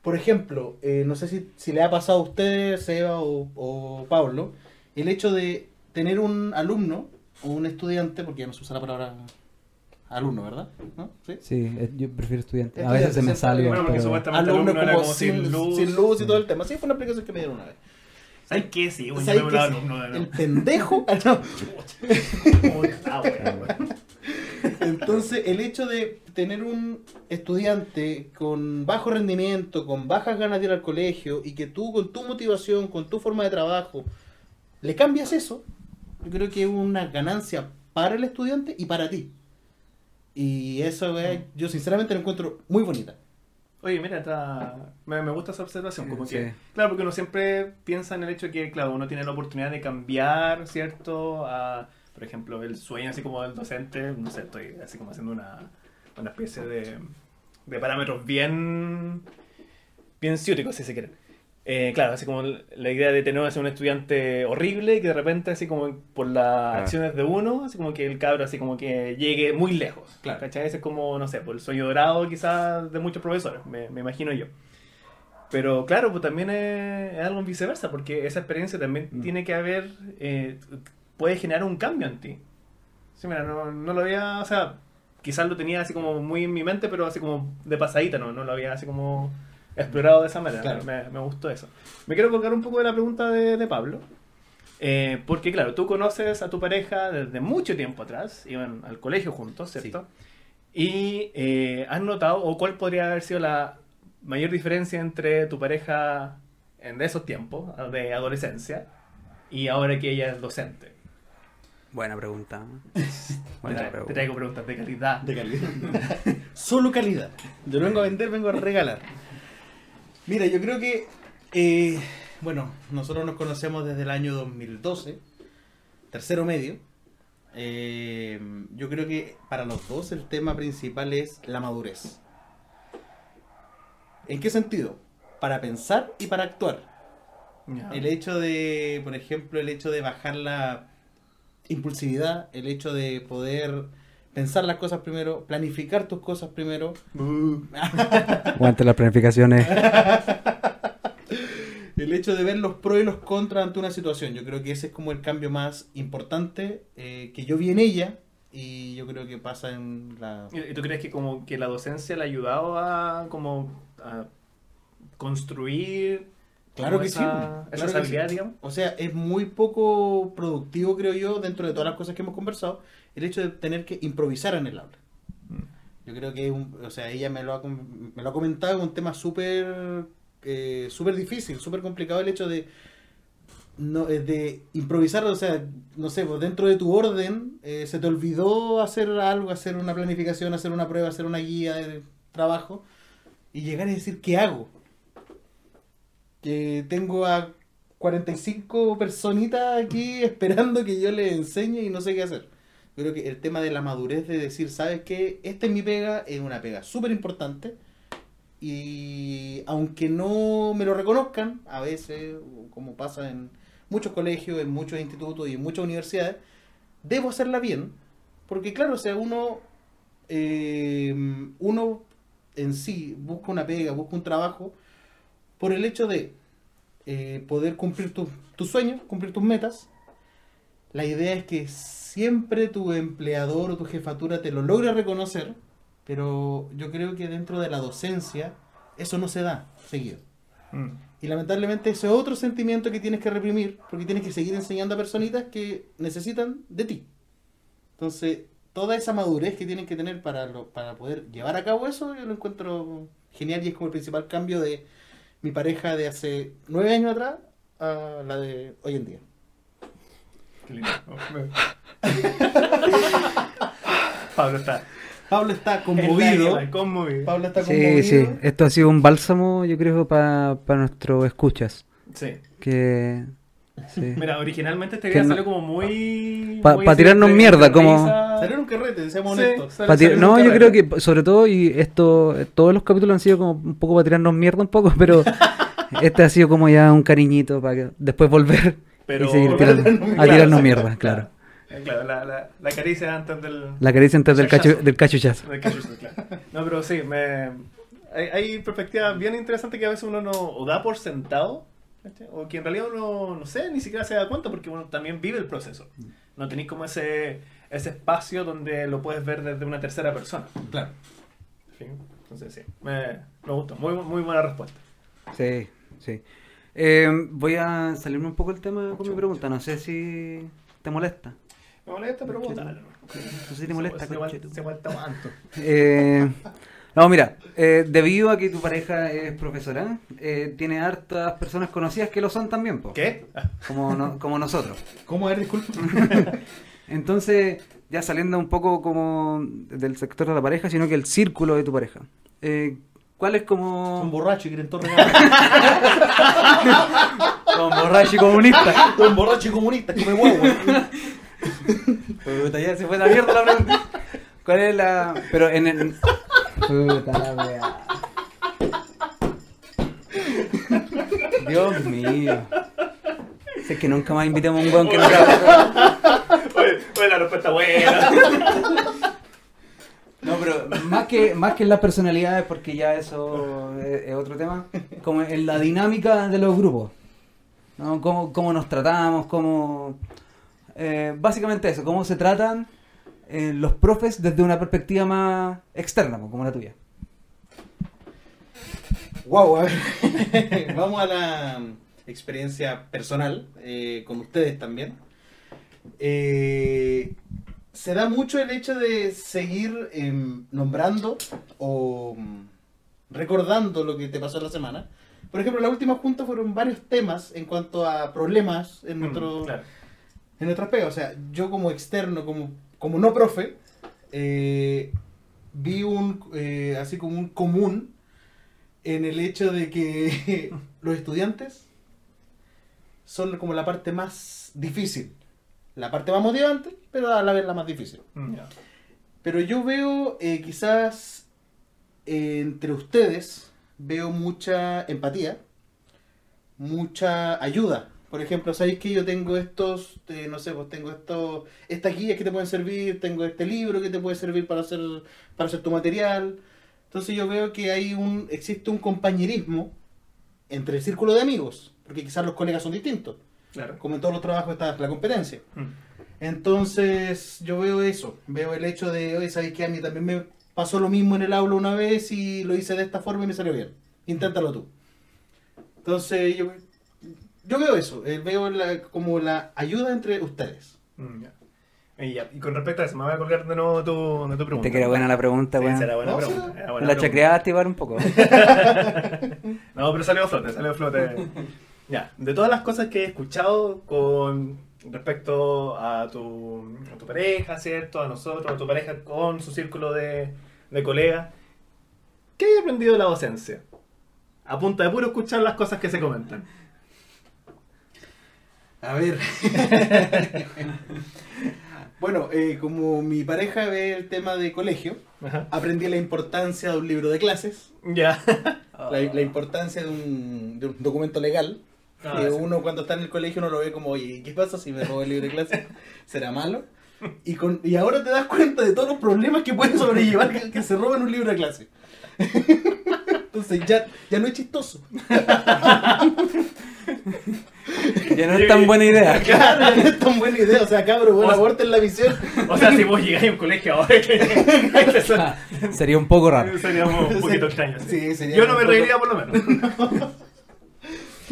Por ejemplo, eh, no sé si, si le ha pasado a usted, Seba o, o Pablo, el hecho de tener un alumno o un estudiante, porque ya no se usa la palabra alumno, ¿verdad? ¿No? ¿Sí? Sí, eh, yo prefiero estudiante. A veces se me sale. bueno, porque pero- supuestamente- Alumno alumno era como como sin, sin luz. sin luz y todo el tema. Sí, fue una aplicación que me dieron una vez. ¿Sabes qué? Sí, bueno, ¿Sabes yo me alumno de El pendejo. [laughs] [laughs] Ah, no. Entonces, el hecho de tener un estudiante con bajo rendimiento, con bajas ganas de ir al colegio, y que tú con tu motivación, con tu forma de trabajo, le cambias eso, yo creo que es una ganancia para el estudiante y para ti. Y eso eh, yo sinceramente lo encuentro muy bonita. Oye, mira, está... me, me gusta esa observación. Como Sí. que, claro, porque uno siempre piensa en el hecho de que, claro, uno tiene la oportunidad de cambiar, ¿cierto? A, por ejemplo, el sueño así como del docente, no sé, estoy así como haciendo una, una especie de, de parámetros bien, bien ciúticos, si se quiere. Eh, claro, así como la idea de tener así, un estudiante horrible y que de repente, así como por las acciones de uno, así como que el cabro así como que llegue muy lejos. Claro. ¿Cachai? Ese es como, no sé, por el sueño dorado quizás de muchos profesores, me, me imagino yo. Pero claro, pues también es, es algo en viceversa, porque esa experiencia también Mm. tiene que haber, eh, puede generar un cambio en ti. Sí, mira, no, no lo había, o sea, quizás lo tenía así como muy en mi mente, pero así como de pasadita, no, no lo había así como explorado de esa manera. Claro. Me, me gustó eso. Me quiero colgar un poco de la pregunta de, de Pablo. eh, porque claro, tú conoces a tu pareja desde mucho tiempo atrás, iban al colegio juntos, ¿cierto? Y eh, has notado, o cuál podría haber sido la mayor diferencia entre tu pareja en esos tiempos, de adolescencia, y ahora que ella es docente. Buena pregunta. [laughs] Te, Buena te pregunta. traigo preguntas de calidad. De calidad. [laughs] Solo calidad. Yo no vengo a vender, vengo a regalar. Mira, yo creo que, eh, bueno, nosotros nos conocemos desde el año 2012, tercero medio. Eh, yo creo que para los dos el tema principal es la madurez. ¿En qué sentido? Para pensar y para actuar. El hecho de, por ejemplo, el hecho de bajar la impulsividad, el hecho de poder pensar las cosas primero, planificar tus cosas primero. [laughs] Aguante las planificaciones. [laughs] El hecho de ver los pros y los contras ante una situación. Yo creo que ese es como el cambio más importante eh, que yo vi en ella y yo creo que pasa en la... ¿Y tú crees que como que la docencia le ha ayudado a como a construir Claro que esa, sí, esas claro que sí. digamos? O sea, es muy poco productivo, creo yo, dentro de todas las cosas que hemos conversado, el hecho de tener que improvisar en el aula. Mm. Yo creo que, un- o sea, ella me lo ha, me lo ha comentado, es un tema súper eh, súper difícil, súper complicado el hecho de no eh, de improvisar, o sea, no sé, pues dentro de tu orden eh, se te olvidó hacer algo, hacer una planificación, hacer una prueba, hacer una guía de trabajo y llegar a decir, ¿qué hago? Que tengo a 45 personitas aquí [laughs] esperando que yo les enseñe y no sé qué hacer. Creo que el tema de la madurez de decir, ¿sabes qué? Esta es mi pega, es una pega súper importante. Y aunque no me lo reconozcan, a veces, como pasa en muchos colegios, en muchos institutos y en muchas universidades, debo hacerla bien. Porque claro, o sea, uno, eh, uno en sí busca una pega, busca un trabajo, por el hecho de eh, poder cumplir tus sueños, cumplir tus metas. La idea es que siempre tu empleador o tu jefatura te lo logre reconocer, pero yo creo que dentro de la docencia eso no se da seguido. Mm. Y lamentablemente ese es otro sentimiento que tienes que reprimir, porque tienes que seguir enseñando a personitas que necesitan de ti. Entonces, toda esa madurez que tienen que tener para, lo- para poder llevar a cabo eso, yo lo encuentro genial y es como el principal cambio de mi pareja de hace nueve años atrás a la de hoy en día. Qué lindo. Oh, me- [laughs] [laughs] Pablo está Pablo está conmovido. Pablo está conmovido. Sí, sí. Esto ha sido un bálsamo, yo creo, para nuestros escuchas. Sí. Que. [laughs] sí. Mira, originalmente este video no- salió como muy. Pa- pa así tirarnos mierda, como-. Salió en un carrete, seamos Sí, honestos. Pa' salió no, yo creo que sobre todo, y esto, todos los capítulos han sido como un poco para tirarnos mierda un poco, pero este ha sido como ya un cariñito para que después volver Pero- y seguir [laughs] Volver a tirando, tirarnos a tirarnos sí, mierda, claro. Eh, Claro, la, la, la caricia antes del. La caricia antes del, cacho, del cachuchazo. del claro. No, pero sí, me, hay, hay perspectivas bien interesantes que a veces uno no o da por sentado, o que en realidad uno, no sé, ni siquiera se da cuenta porque uno también vive el proceso. No tenéis como ese, ese espacio donde lo puedes ver desde una tercera persona. Claro. ¿sí? Entonces sí, me, me gustó. Muy, muy buena respuesta. Sí, sí. Eh, voy a salirme un poco del tema con mi pregunta. No sé si te molesta. Me molesta, pero bótalo. No sé si te molesta, Se, tanto. Eh, no, mira, eh, debido a que tu pareja es profesora, eh, tiene hartas personas conocidas que lo son también, po, ¿Qué? Como, no- como nosotros. ¿Cómo es? Disculpa. [laughs] Entonces, ya saliendo un poco como del sector de la pareja, sino que el círculo de tu pareja. Eh, ¿Cuál es como... borrachos y quieren todo. Como borracho y [laughs] comunista? Son borrachos y comunistas, come huevo. [laughs] Puta, ya se fue la mierda la pregunta. ¿Cuál es la...? Pero en el... Puta la wea. Dios mío. Es que nunca más invitemos a un weón que no. Oye, oye, la respuesta buena. No, pero más que, más que en las personalidades, porque ya eso es, otro tema, como en la dinámica de los grupos. ¿no? Cómo, cómo nos tratamos, cómo... eh, básicamente eso, cómo se tratan eh, los profes desde una perspectiva más externa, como la tuya. Wow, a ver. [laughs] Vamos a la experiencia personal eh, con ustedes también. Eh, se da mucho el hecho de seguir em, nombrando o mm, recordando lo que te pasó en la semana. Por ejemplo, la última junta fueron varios temas en cuanto a problemas en nuestro Mm, claro. en nuestras pegas. O sea, yo como externo, como, como no profe, eh, vi un eh, así como un común en el hecho de que [laughs] los estudiantes son como la parte más difícil. La parte más motivante, pero a la vez la más difícil. Mm. Pero yo veo eh, quizás eh, entre ustedes, veo mucha empatía, mucha ayuda. Por ejemplo, ¿sabéis que yo tengo estos, eh, no sé, pues tengo estos, estas guías que te pueden servir, tengo este libro que te puede servir para hacer, para hacer tu material? Entonces yo veo que hay un, existe un compañerismo entre el círculo de amigos, porque quizás los colegas son distintos. Claro. Como en todos los trabajos está la competencia. Mm. Entonces, yo veo eso, veo el hecho de, oye, ¿sabes qué? A mí también me pasó lo mismo en el aula una vez y lo hice de esta forma y me salió bien. Inténtalo tú. Entonces, yo, yo veo eso, eh, veo la- como la ayuda entre ustedes. Mm, ya. Y, ya, y con respecto a eso, me voy a colgar de nuevo tu, de tu pregunta. Te que era buena la pregunta, Sí, será buena No, pregunta. sí. era buena La pregunta. chacreaste igual un poco. [laughs] No, pero salió a flote, salió a flote. [laughs] ya, de todas las cosas que he escuchado con respecto a tu, a tu pareja, ¿cierto? A nosotros, a tu pareja con su círculo de, de colegas, ¿qué hay aprendido de la docencia? A punta de puro escuchar las cosas que se comentan. A ver. [laughs] bueno, eh, como mi pareja ve el tema de colegio, Ajá. aprendí la importancia de un libro de clases, Ya. la, la [laughs] importancia de un, de un documento legal. Ah, que sí. uno cuando está en el colegio uno lo ve como, oye, ¿qué pasa si me robo el libro de clase? ¿Será malo? [laughs] Y, con, y ahora te das cuenta de todos los problemas que pueden sobrellevar que, que se roben un libro de clase. [laughs] Entonces ya, ya no es chistoso. [laughs] Ya no es tan buena idea. Claro, ya no es tan buena idea. O sea, cabrón, bueno, aborten la visión. O sea, si vos llegáis a un colegio ahora, Ah, Sería un poco raro. seríamos un poquito. Sí, sería Yo no me poco- reiría por lo menos.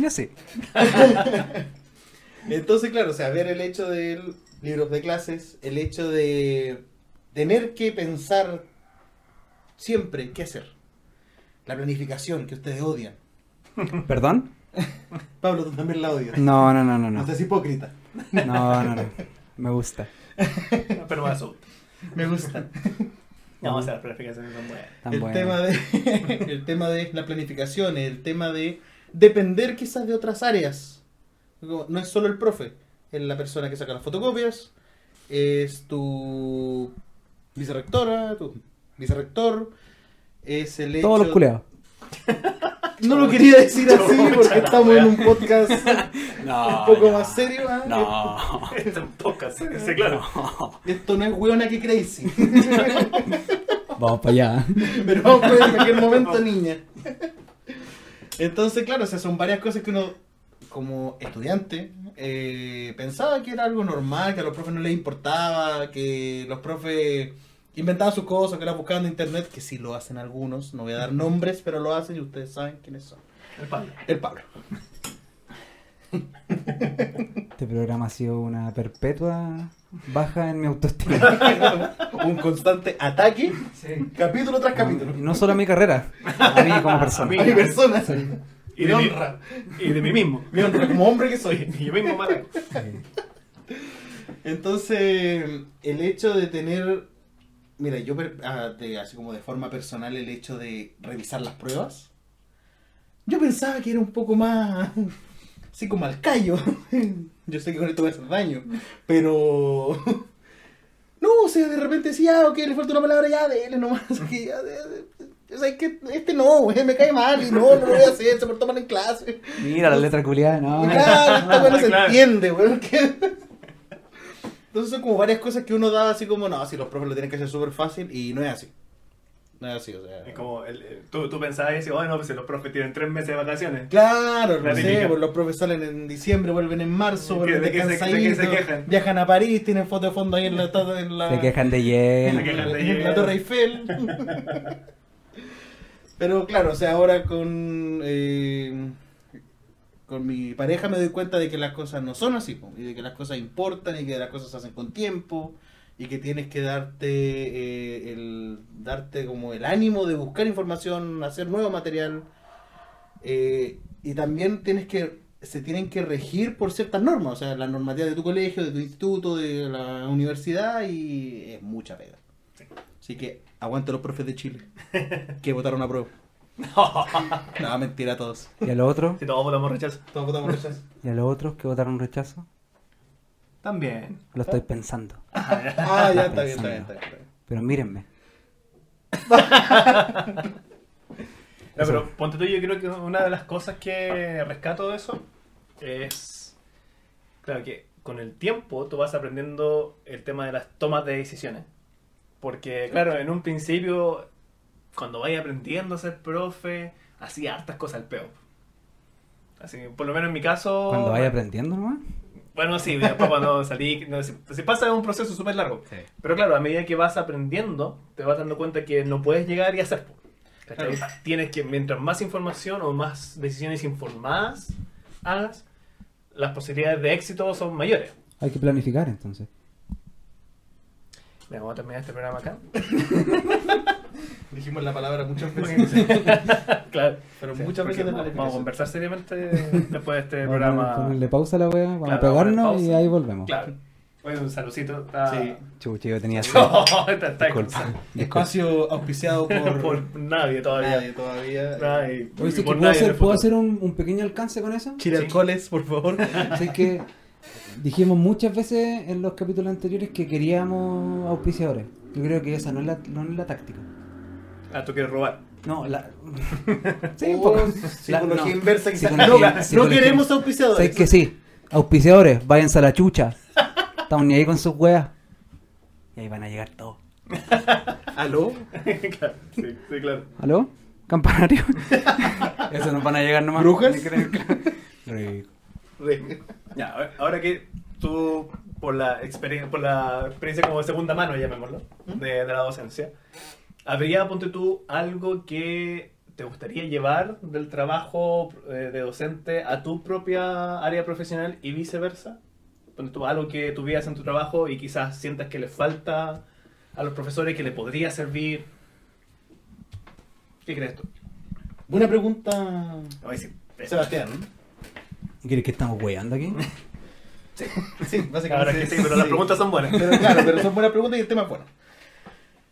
Sí. [laughs] Entonces, claro, o sea, ver el hecho de libros de clases, el hecho de tener que pensar siempre qué hacer. La planificación que ustedes odian. ¿Perdón? Pablo, tú también la odias. No, no, no, no, No no. seas hipócrita. No, no, no. Me gusta. Pero asusto. Me gusta. [laughs] No, o sea, las planificaciones son buenas. Tan el, bueno. tema de, [laughs] el tema de la planificación, el tema de depender quizás de otras áreas. No es solo el profe, es la persona que saca las fotocopias, es tu vicerrectora, tu vicerrector, es el hecho... Todos los culeados. [laughs] No lo quería decir así porque estamos en un podcast [laughs] No. un poco más serio. ¿ah? No. [laughs] Es un podcast, sí, claro. Esto no es weona que crazy. Vamos para allá. Pero vamos a ver en cualquier momento, niña. Entonces, claro, o sea, son varias cosas que uno, como estudiante, eh, pensaba que era algo normal, que a los profes no les importaba, que los profes inventaban sus cosas, que las buscaban en internet, que sí lo hacen algunos, no voy a dar nombres, pero lo hacen y ustedes saben quiénes son. El Pablo. El Pablo. Este programa ha sido una perpetua baja en mi autoestima. [laughs] Un constante ataque, capítulo tras capítulo. Y no solo a mi carrera, a mí como [laughs] persona. A mi persona. Y Mi de, honra. mí, y de mí mismo. Mi honra, como hombre que soy. Y yo mismo mataco. Entonces, el hecho de tener, mira, yo ah, así como de forma personal, el hecho de revisar las pruebas, yo pensaba que era un poco más, así como al callo. [laughs] Yo sé que con esto voy a hacer daño, pero... [laughs] No, o sea, de repente decía, ah, ok, le falta una palabra, ya, dele nomás. [laughs] Que ya, de- de- o sea, es que este no, güey, me cae mal y no, no lo voy a hacer, se portó mal en clase. Mira la letra culiada, no. Claro, esta weá no se Claro. entiende, weón. ¿qué? Entonces son como varias cosas que uno da así como, no, si los profes lo tienen que hacer súper fácil y no es así. No es así, o sea. Es como, el, el- tú, tú pensabas y decías, oh, no, pues los profes tienen tres meses de vacaciones. Claro, La no sé, pues los profes salen en diciembre, vuelven en marzo, ¿De vuelven de qué se- de qué se quejan? viajan a París, tienen foto de fondo ahí en la, en la, Se quejan de Se lleno. quejan de en la. Torre Eiffel. Pero claro, o sea, ahora con, eh, con mi pareja me doy cuenta de que las cosas no son así, y de que las cosas importan y que las cosas se hacen con tiempo y que tienes que darte eh, el darte como el ánimo de buscar información, hacer nuevo material eh, y también tienes que se tienen que regir por ciertas normas, o sea, la normativa de tu colegio, de tu instituto, de la universidad y es mucha pega. Sí. Así que aguante los profes de Chile [laughs] que votaron a prueba. [laughs] No, mentira a todos. ¿Y a los otros? Si todos votamos rechazo. Todos votamos rechazo. ¿Y a los otros que votaron rechazo? También. Lo estoy pensando. [laughs] Ah, ya está bien, está bien, está bien. está bien. Pero mírenme. [laughs] No, pero ponte tú, yo creo que una de las cosas que rescato de eso es, claro, que con el tiempo tú vas aprendiendo el tema de las tomas de decisiones. Porque, claro, en un principio, cuando vayas aprendiendo a ser profe, hacía hartas cosas al peo. Así que, por lo menos en mi caso... Cuando vaya aprendiendo nomás. Bueno, sí, después cuando salí, no, si, si pasa es un proceso súper largo. Pero claro, a medida que vas aprendiendo, te vas dando cuenta que no puedes llegar y hacer. Claro. Tienes que, mientras más información o más decisiones informadas hagas, las posibilidades de éxito son mayores. Hay que planificar entonces. Mira, vamos a terminar este programa acá. [laughs] Dijimos la palabra muchas [laughs] veces, claro. pero Sí, muchas veces vamos, vamos a conversar seriamente después de este Vamos a programa. ponerle pausa a la wea, vamos Claro, a pegarnos vamos a poner y ahí volvemos. Claro. Oye, un saludcito. Está... Sí. Chuchi, yo tenía sed. [laughs] No, está, está Disculpa. Espacio auspiciado [laughs] por, por nadie todavía. nadie todavía. Nadie. Oye, sí, Por que ¿puedo, hacer, el ¿puedo futuro. hacer un, un pequeño alcance con eso? Chile Sí. Alcoholes, por favor. Así que dijimos muchas veces en los capítulos anteriores que queríamos auspiciadores. Yo creo que esa no es la, no es la táctica. Ah, tú quieres robar. No, la... [laughs] sí, un poco. La- Psicología no. inversa quizás. Psicología- No, no queremos auspiciadores. ¿Sabes que sí? Auspiciadores, váyanse a la chucha. Estamos ni ahí con sus weas. Y ahí van a llegar todos. ¿Aló? [laughs] claro, sí, sí, claro. ¿Aló? campanario. [laughs] Eso nos van a llegar nomás. ¿Brujas? Rico. Ya, ahora- ahora que tú, por la, experien- por la experiencia como de segunda mano, llamémoslo, de, de la docencia, ¿habría, ponte tú, algo que te gustaría llevar del trabajo eh, de docente a tu propia área profesional y viceversa? Ponte tú, algo que tuvieras en tu trabajo y quizás sientas que le falta a los profesores, que le podría servir. ¿Qué crees tú? Buena pregunta, sí. Sebastián. ¿Quieres que estamos weando aquí? [laughs] Sí, básicamente. Ahora que sí, pero las preguntas son buenas. Pero claro, pero son buenas preguntas y el tema es bueno.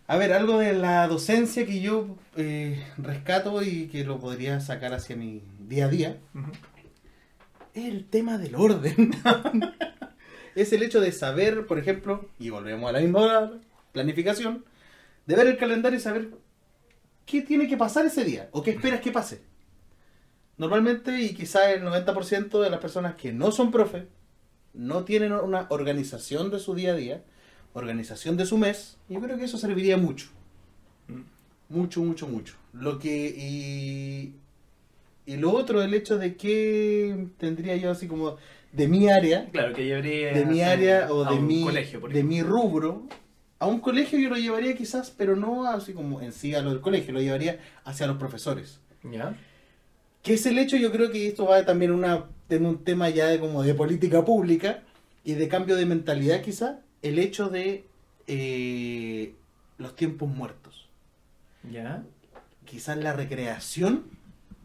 A ver, algo de la docencia que yo eh, rescato y que lo podría sacar hacia mi día a día es el tema del orden. [laughs] es el hecho de saber, por ejemplo, y volvemos a la misma planificación, de ver el calendario y saber qué tiene que pasar ese día o qué esperas que pase. Normalmente, y quizás el 90% de las personas que no son profes, no tienen una organización de su día a día, organización de su mes, y yo creo que eso serviría mucho. Mucho, mucho, mucho. Lo que. Y, y lo otro, el hecho de que tendría yo así como de mi área, Claro, que llevaría de mi área o de mi, colegio, de mi rubro, a un colegio yo lo llevaría quizás, pero no así como en sí a lo del colegio, lo llevaría hacia los profesores. ¿Ya? Que es el hecho, yo creo que esto va también una, en un tema ya de como de política pública y de cambio de mentalidad quizás, el hecho de eh, los tiempos muertos. ¿Ya? Quizás la recreación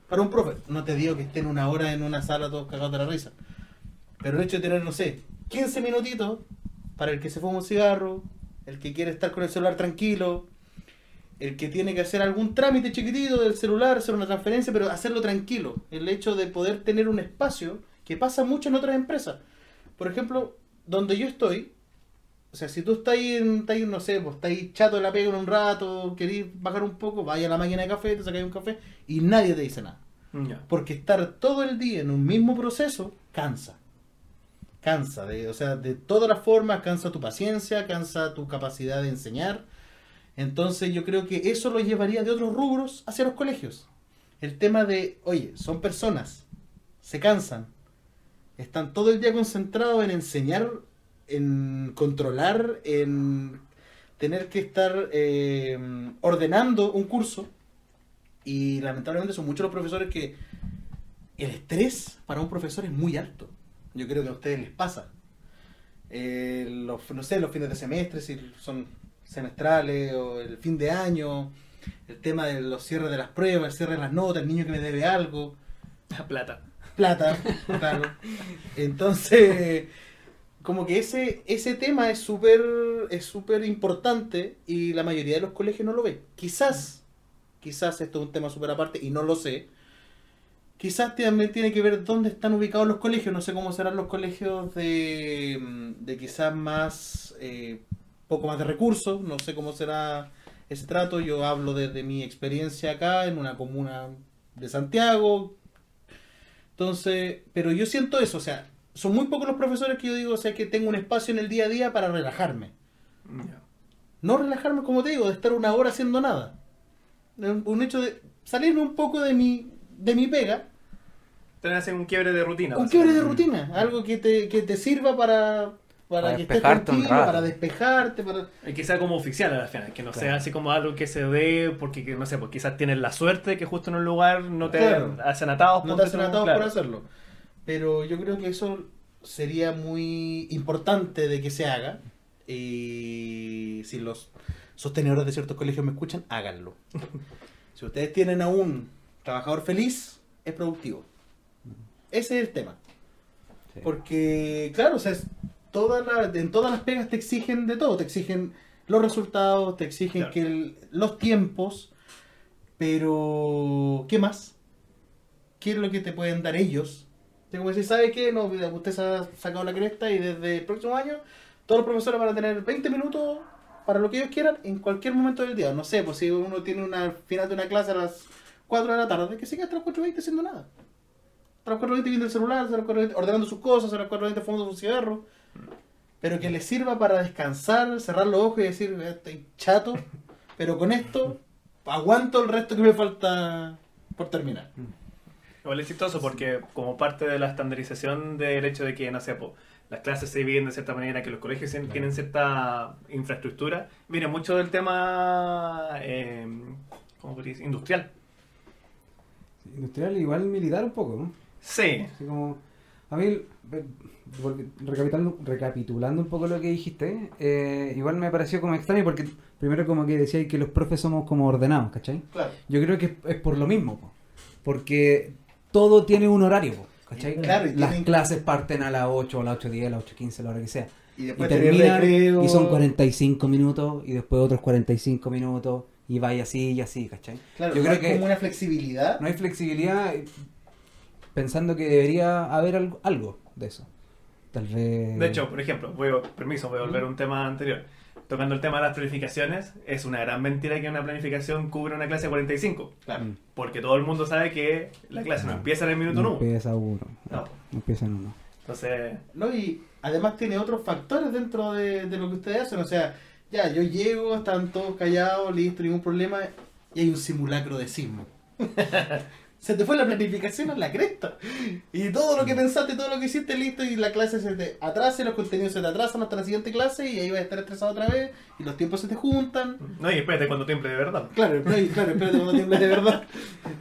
para un profe. No te digo que estén una hora en una sala todos cagados de la risa. Pero el hecho de tener, no sé, 15 minutitos para el que se fuma un cigarro, el que quiere estar con el celular tranquilo, el que tiene que hacer algún trámite chiquitito del celular, hacer una transferencia, pero hacerlo tranquilo. El hecho de poder tener un espacio que pasa mucho en otras empresas. Por ejemplo, donde yo estoy, o sea, si tú estás ahí, estás ahí, no sé, pues estás ahí chato de la pega en un rato, querís bajar un poco, vaya a la máquina de café, te sacáis un café y nadie te dice nada. Porque estar todo el día en un mismo proceso cansa. Cansa, de, o sea, de todas las formas, cansa tu paciencia, cansa tu capacidad de enseñar. Entonces yo creo que eso lo llevaría de otros rubros hacia los colegios. El tema de, oye, son personas, se cansan, están todo el día concentrados en enseñar, en controlar, en tener que estar eh, ordenando un curso. Y lamentablemente son muchos los profesores que el estrés para un profesor es muy alto. Yo creo que a ustedes les pasa. Eh, los, no sé, los fines de semestre, si son semestrales o el fin de año, el tema de los cierres de las pruebas, el cierre de las notas, el niño que me debe algo, [laughs] Plata. plata, claro. [laughs] Entonces, como que ese, ese tema es súper es súper importante y la mayoría de los colegios no lo ve. Quizás, quizás esto es un tema súper aparte y no lo sé. Quizás también tiene que ver dónde están ubicados los colegios. No sé cómo serán los colegios de, de quizás más, eh, poco más de recursos. No sé cómo será ese trato. Yo hablo desde mi experiencia acá en una comuna de Santiago, entonces, pero yo siento eso, o sea, son muy pocos los profesores que yo digo, o sea, que tengo un espacio en el día a día para relajarme. No relajarme, como te digo, de estar una hora haciendo nada. Un hecho de salirme un poco de mi, de mi pega, Tener un quiebre de rutina. un quiebre de rutina, algo que te, que te sirva para, para, Para que estés despejarte tranquilo, rato. para despejarte, para... Y que sea como oficial al final, que no sea así como algo que se dé porque, que, no sé, pues quizás tienes la suerte de que justo en un lugar no te Claro. hacen atados. no te hacen atados claro. por hacerlo. Pero yo creo que eso sería muy importante de que se haga. Y si los sostenedores de ciertos colegios me escuchan, háganlo. [laughs] si ustedes tienen a un trabajador feliz, es productivo. Ese es el tema. Sí. Porque, claro, o sea, es toda la- en todas las pegas te exigen de todo. Te exigen los resultados, te exigen Claro. que el- los tiempos. Pero, ¿qué más? ¿Qué es lo que te pueden dar ellos? Es como decir, ¿sabe qué? No, usted se ha sacado la cresta y desde el próximo año todos los profesores van a tener 20 minutos para lo que ellos quieran en cualquier momento del día. No sé, pues si uno tiene una final de una clase a las 4 de la tarde, que siga hasta las 4.20 haciendo nada. A las 4.20 viendo el celular, a las 4.20 ordenando sus cosas, a las 4.20 fumando su cigarro. Pero que les sirva para descansar, cerrar los ojos y decir, "Eh, estoy chato, pero con esto aguanto el resto que me falta por terminar. Igual es chistoso porque como parte de la estandarización del hecho de que, no sé, po, las clases se dividen de cierta manera, que los colegios tien- tienen cierta infraestructura, viene mucho del tema eh, ¿cómo decir? industrial. Industrial igual militar un poco, ¿no? Sí, Así como, a mí, recapitulando, recapitulando un poco lo que dijiste, eh, igual me pareció como extraño porque primero como que decía que los profes somos como ordenados, ¿cachai? Claro. Yo creo que es, es por lo mismo, po. porque todo tiene un horario, ¿cachai? Claro, y Las tienen- clases parten a las 8, a las 8.10, a las 8.15, a la hora que sea. Y Y después tener terminan recreo. y son 45 minutos y después otros 45 minutos y vaya así y así, ¿cachai? Claro, Yo no creo hay que- como una flexibilidad. No hay flexibilidad eh, pensando que debería haber algo, algo de eso. Tal vez... de hecho, por ejemplo, voy a- permiso, voy a volver a un tema anterior. Tocando el tema de las planificaciones, es una gran mentira que una planificación cubre una clase de 45. Claro. Mm. Porque todo el mundo sabe que la clase no No. empieza en el minuto no uno. empieza uno. No. No empieza en uno. Entonces, ¿no? Y además tiene otros factores dentro de, de lo que ustedes hacen. O sea, ya, yo llego, están todos callados, listo, ningún problema, y hay un simulacro de sismo. [laughs] se te fue la planificación a la cresta. Y todo lo que pensaste, todo lo que hiciste, listo, y la clase se te atrasa, y los contenidos se te atrasan hasta la siguiente clase, y ahí vas a estar estresado otra vez, y los tiempos se te juntan. no, y espérate cuando tiemble de verdad. Claro, no, y claro, espérate cuando tiembles de verdad. [laughs]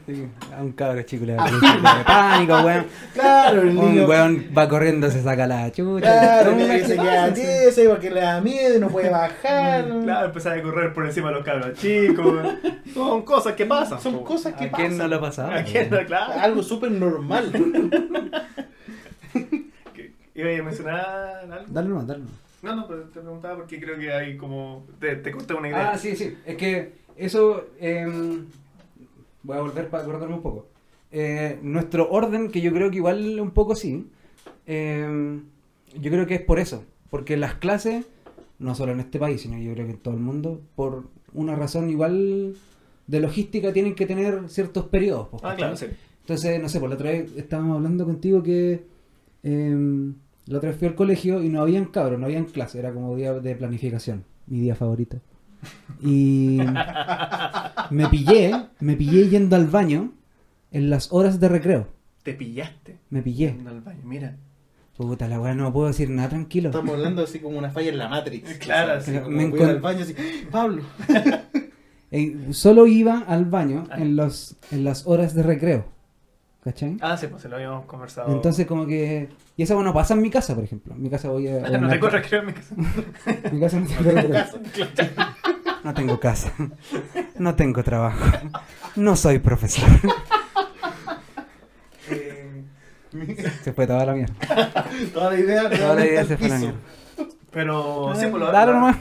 Sí, a un cabro chico le da [laughs] un de pánico, weón. Claro, el Un niño. weón va corriendo, se saca la chucha. Claro, el No, niño que ¿qué se queda tieso y porque le da miedo y no puede bajar. Claro, empezar a correr por encima de los cabros chicos. [laughs] Son cosas que pasan. Son cosas que ¿A quién no pasan. lo ha pasado? ¿A quién no? [laughs] Claro. Algo súper normal. [laughs] ¿Qué- ¿Iba a mencionar algo? Dale nomás, dale nomás. No, no, pero te preguntaba porque creo que hay como. Te, te corté una idea. Ah, sí, sí. Es que eso. em, voy a volver para acordarme un poco. Eh, nuestro orden, que yo creo que igual un poco sí. em, yo creo que es por eso. Porque las clases, no solo en este país, sino yo creo que en todo el mundo, por una razón igual de logística, tienen que tener ciertos periodos. pues, Ah, claro, sí. Entonces, no sé, por la otra vez estábamos hablando contigo que em, la otra vez fui al colegio y no habían cabros, no habían clase, era como día de planificación, mi día favorito. Y [laughs] me pillé, me pillé yendo al baño en las horas de recreo. Te pillaste. Me pillé. Yendo al baño, Mira. Puta la weá, no puedo decir nada tranquilo. Estamos hablando así como una falla en la Matrix. [laughs] Claro, Así sí. como Me voy a ir encon- al baño así, Pablo. [laughs] Eh, solo iba al baño en, los, en las horas de recreo. ¿Cachai? Ah, sí, pues se lo habíamos conversado. Entonces como que... Y eso bueno pasa en mi casa, por ejemplo. En mi casa voy a... [laughs] no tengo recreo en mi casa. [laughs] Mi casa no tengo recreo. No tengo casa. No tengo trabajo. No soy profesor. Se fue toda la mierda. [laughs] Toda la idea, Toda la idea se fue a la mierda. Pero sí, pues lo, Dale lo- nomás.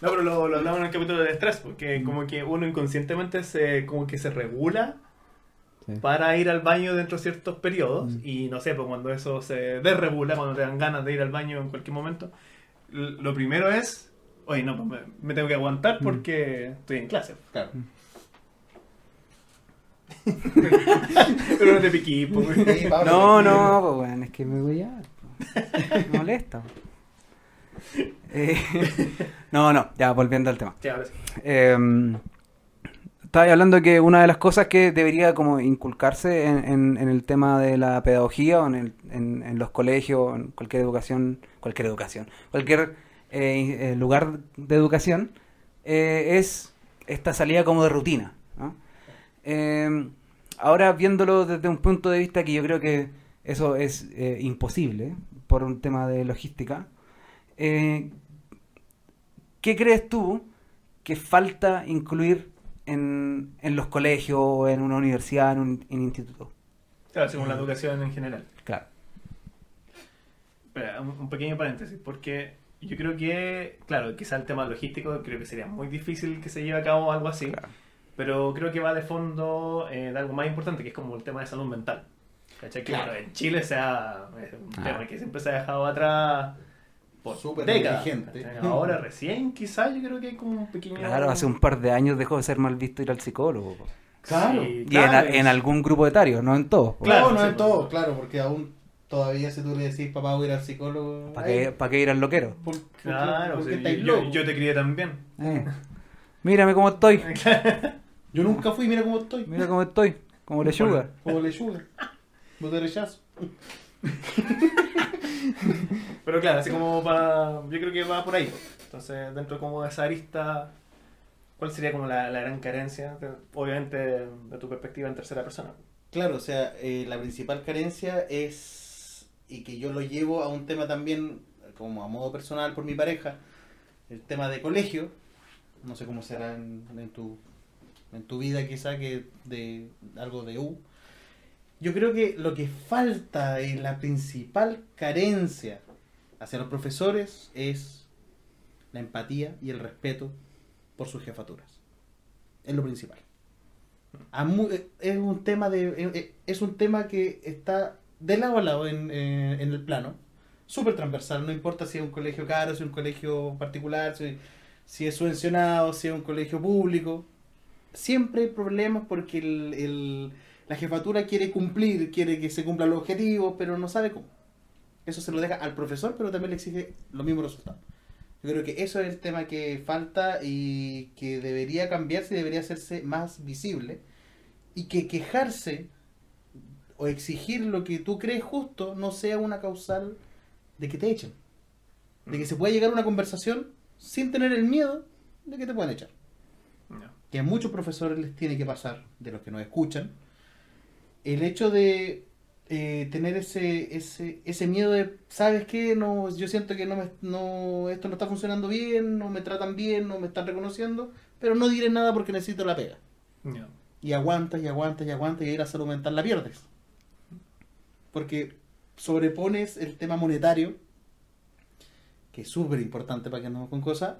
No, pero lo, lo hablamos en el capítulo de estrés, porque como que uno inconscientemente se como que se regula Sí. para ir al baño dentro de ciertos periodos Mm. y no sé, pues cuando eso se desregula, cuando te dan ganas de ir al baño en cualquier momento, lo primero es, oye, no, pues me, me tengo que aguantar Mm. porque estoy en clase. Claro. [laughs] Pero no te piquí, pues. Sí, Pablo, No, no, pues bueno, es que me voy a... Me molesta. [laughs] Eh, no, no, ya volviendo al tema. Sí, ahora sí. Eh, estaba hablando que una de las cosas que debería como inculcarse en, en- en el tema de la pedagogía o en, el- en- en los colegios, en cualquier educación, cualquier educación, cualquier eh, eh, lugar de educación, es esta salida como de rutina. ¿no? Eh, ahora viéndolo desde un punto de vista que yo creo que eso es imposible por un tema de logística, eh, ¿qué crees tú que falta incluir en, en los colegios, en una universidad, en un, en instituto? Claro, según la educación en general. Claro. Espera, un, un pequeño paréntesis, porque yo creo que, claro, quizá el tema logístico creo que sería muy difícil que se lleve a cabo algo así, Claro. pero creo que va de fondo eh, de algo más importante, que es como el tema de salud mental. ¿Cachai? Que Claro. bueno, en Chile sea es un Ah. tema que siempre se ha dejado atrás por Súper décadas. ¿cachai? Ahora recién quizá yo creo que hay como un pequeño... Claro, hace un par de años dejó de ser mal visto ir al psicólogo. po. Claro. Sí, Y claro, en, algún grupo etario, no en todos. Claro, no, no sí, en pues. todo, claro, porque aún todavía si tú le decís papá voy a ir al psicólogo. ¿Para qué, pa' qué ir al loquero? ¿por- por qué- Claro, por yo, locos? yo te crié también. Eh. Mírame cómo estoy. [laughs] Yo nunca fui, mira cómo estoy. Mira cómo estoy. Como lechuga. Como lechuga. No te rechazo. [laughs] Pero claro, así como para. Yo creo que va por ahí. Entonces, dentro como de esa arista, ¿cuál sería como la, la gran carencia? obviamente, de tu perspectiva en tercera persona. Claro, o sea, eh, la principal carencia es, y que yo lo llevo a un tema también, como a modo personal por mi pareja, el tema de colegio, no sé cómo será en, en tu, en tu vida quizá que de algo de U. Yo creo que lo que falta y la principal carencia hacia los profesores es la empatía y el respeto por sus jefaturas. Es lo principal. Eh, es un tema de eh, eh, es un tema que está de lado a lado en, en el plano súper transversal no importa si es un colegio caro si es un colegio particular si, si es subvencionado si es un colegio público siempre hay problemas porque el, el- la jefatura quiere cumplir quiere que se cumplan los objetivos pero no sabe cómo eso se lo deja al profesor pero también le exige los mismos resultados yo creo que eso es el tema que falta y que debería cambiarse y debería hacerse más visible. Y que quejarse o exigir lo que tú crees justo no sea una causal de que te echen. De que se pueda llegar a una conversación sin tener el miedo de que te puedan echar. No. Que a muchos profesores les tiene que pasar, de los que nos escuchan, el hecho de eh, tener ese, ese, ese miedo de, ¿sabes qué? No, yo siento que no me, no, esto no está funcionando bien, no me tratan bien, no me están reconociendo, pero no diré nada porque necesito la pega. No. Y aguantas y aguantas y aguantas y ahí la salud mental la pierdes. Porque sobrepones el tema monetario, que es súper importante para que andemos con cosas,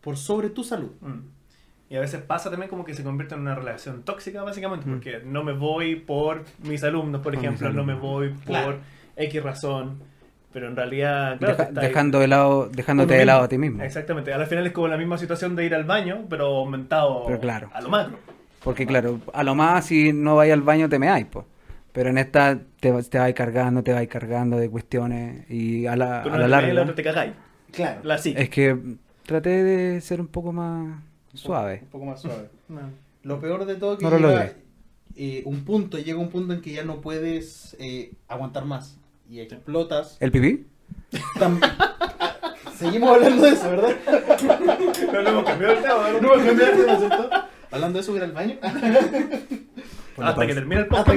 por sobre tu salud. Mm. Y a veces pasa también como que se convierte en una relación tóxica, básicamente, Mm. porque no me voy por mis alumnos, por Por ejemplo, no me voy por Claro. X razón, pero en realidad, claro, Deja- está ahí- dejando de lado, dejándote de lado a ti mismo. Exactamente, al final es como la misma situación de ir al baño, pero aumentado Pero claro. a lo macro. Porque claro, a lo más si no vais al baño te meáis, po. Pero en esta te, te vais cargando, te vais cargando de cuestiones y a la, a la y la larga... otra te cagáis. Claro. La sí. Es que traté de ser un poco más suave. Un poco más suave. [laughs] No. Lo peor de todo que No lo llega, eh, un punto, llega un punto en que ya no puedes eh, aguantar más. Y explotas. ¿El pipí? Tam- [laughs] Seguimos hablando de eso, ¿verdad? Pero no hemos cambiado el tema, ¿no? No hemos cambiado de tema, ¿cierto? Hablando de eso, ir al baño. [laughs] La Hasta que pausa. termine el podcast.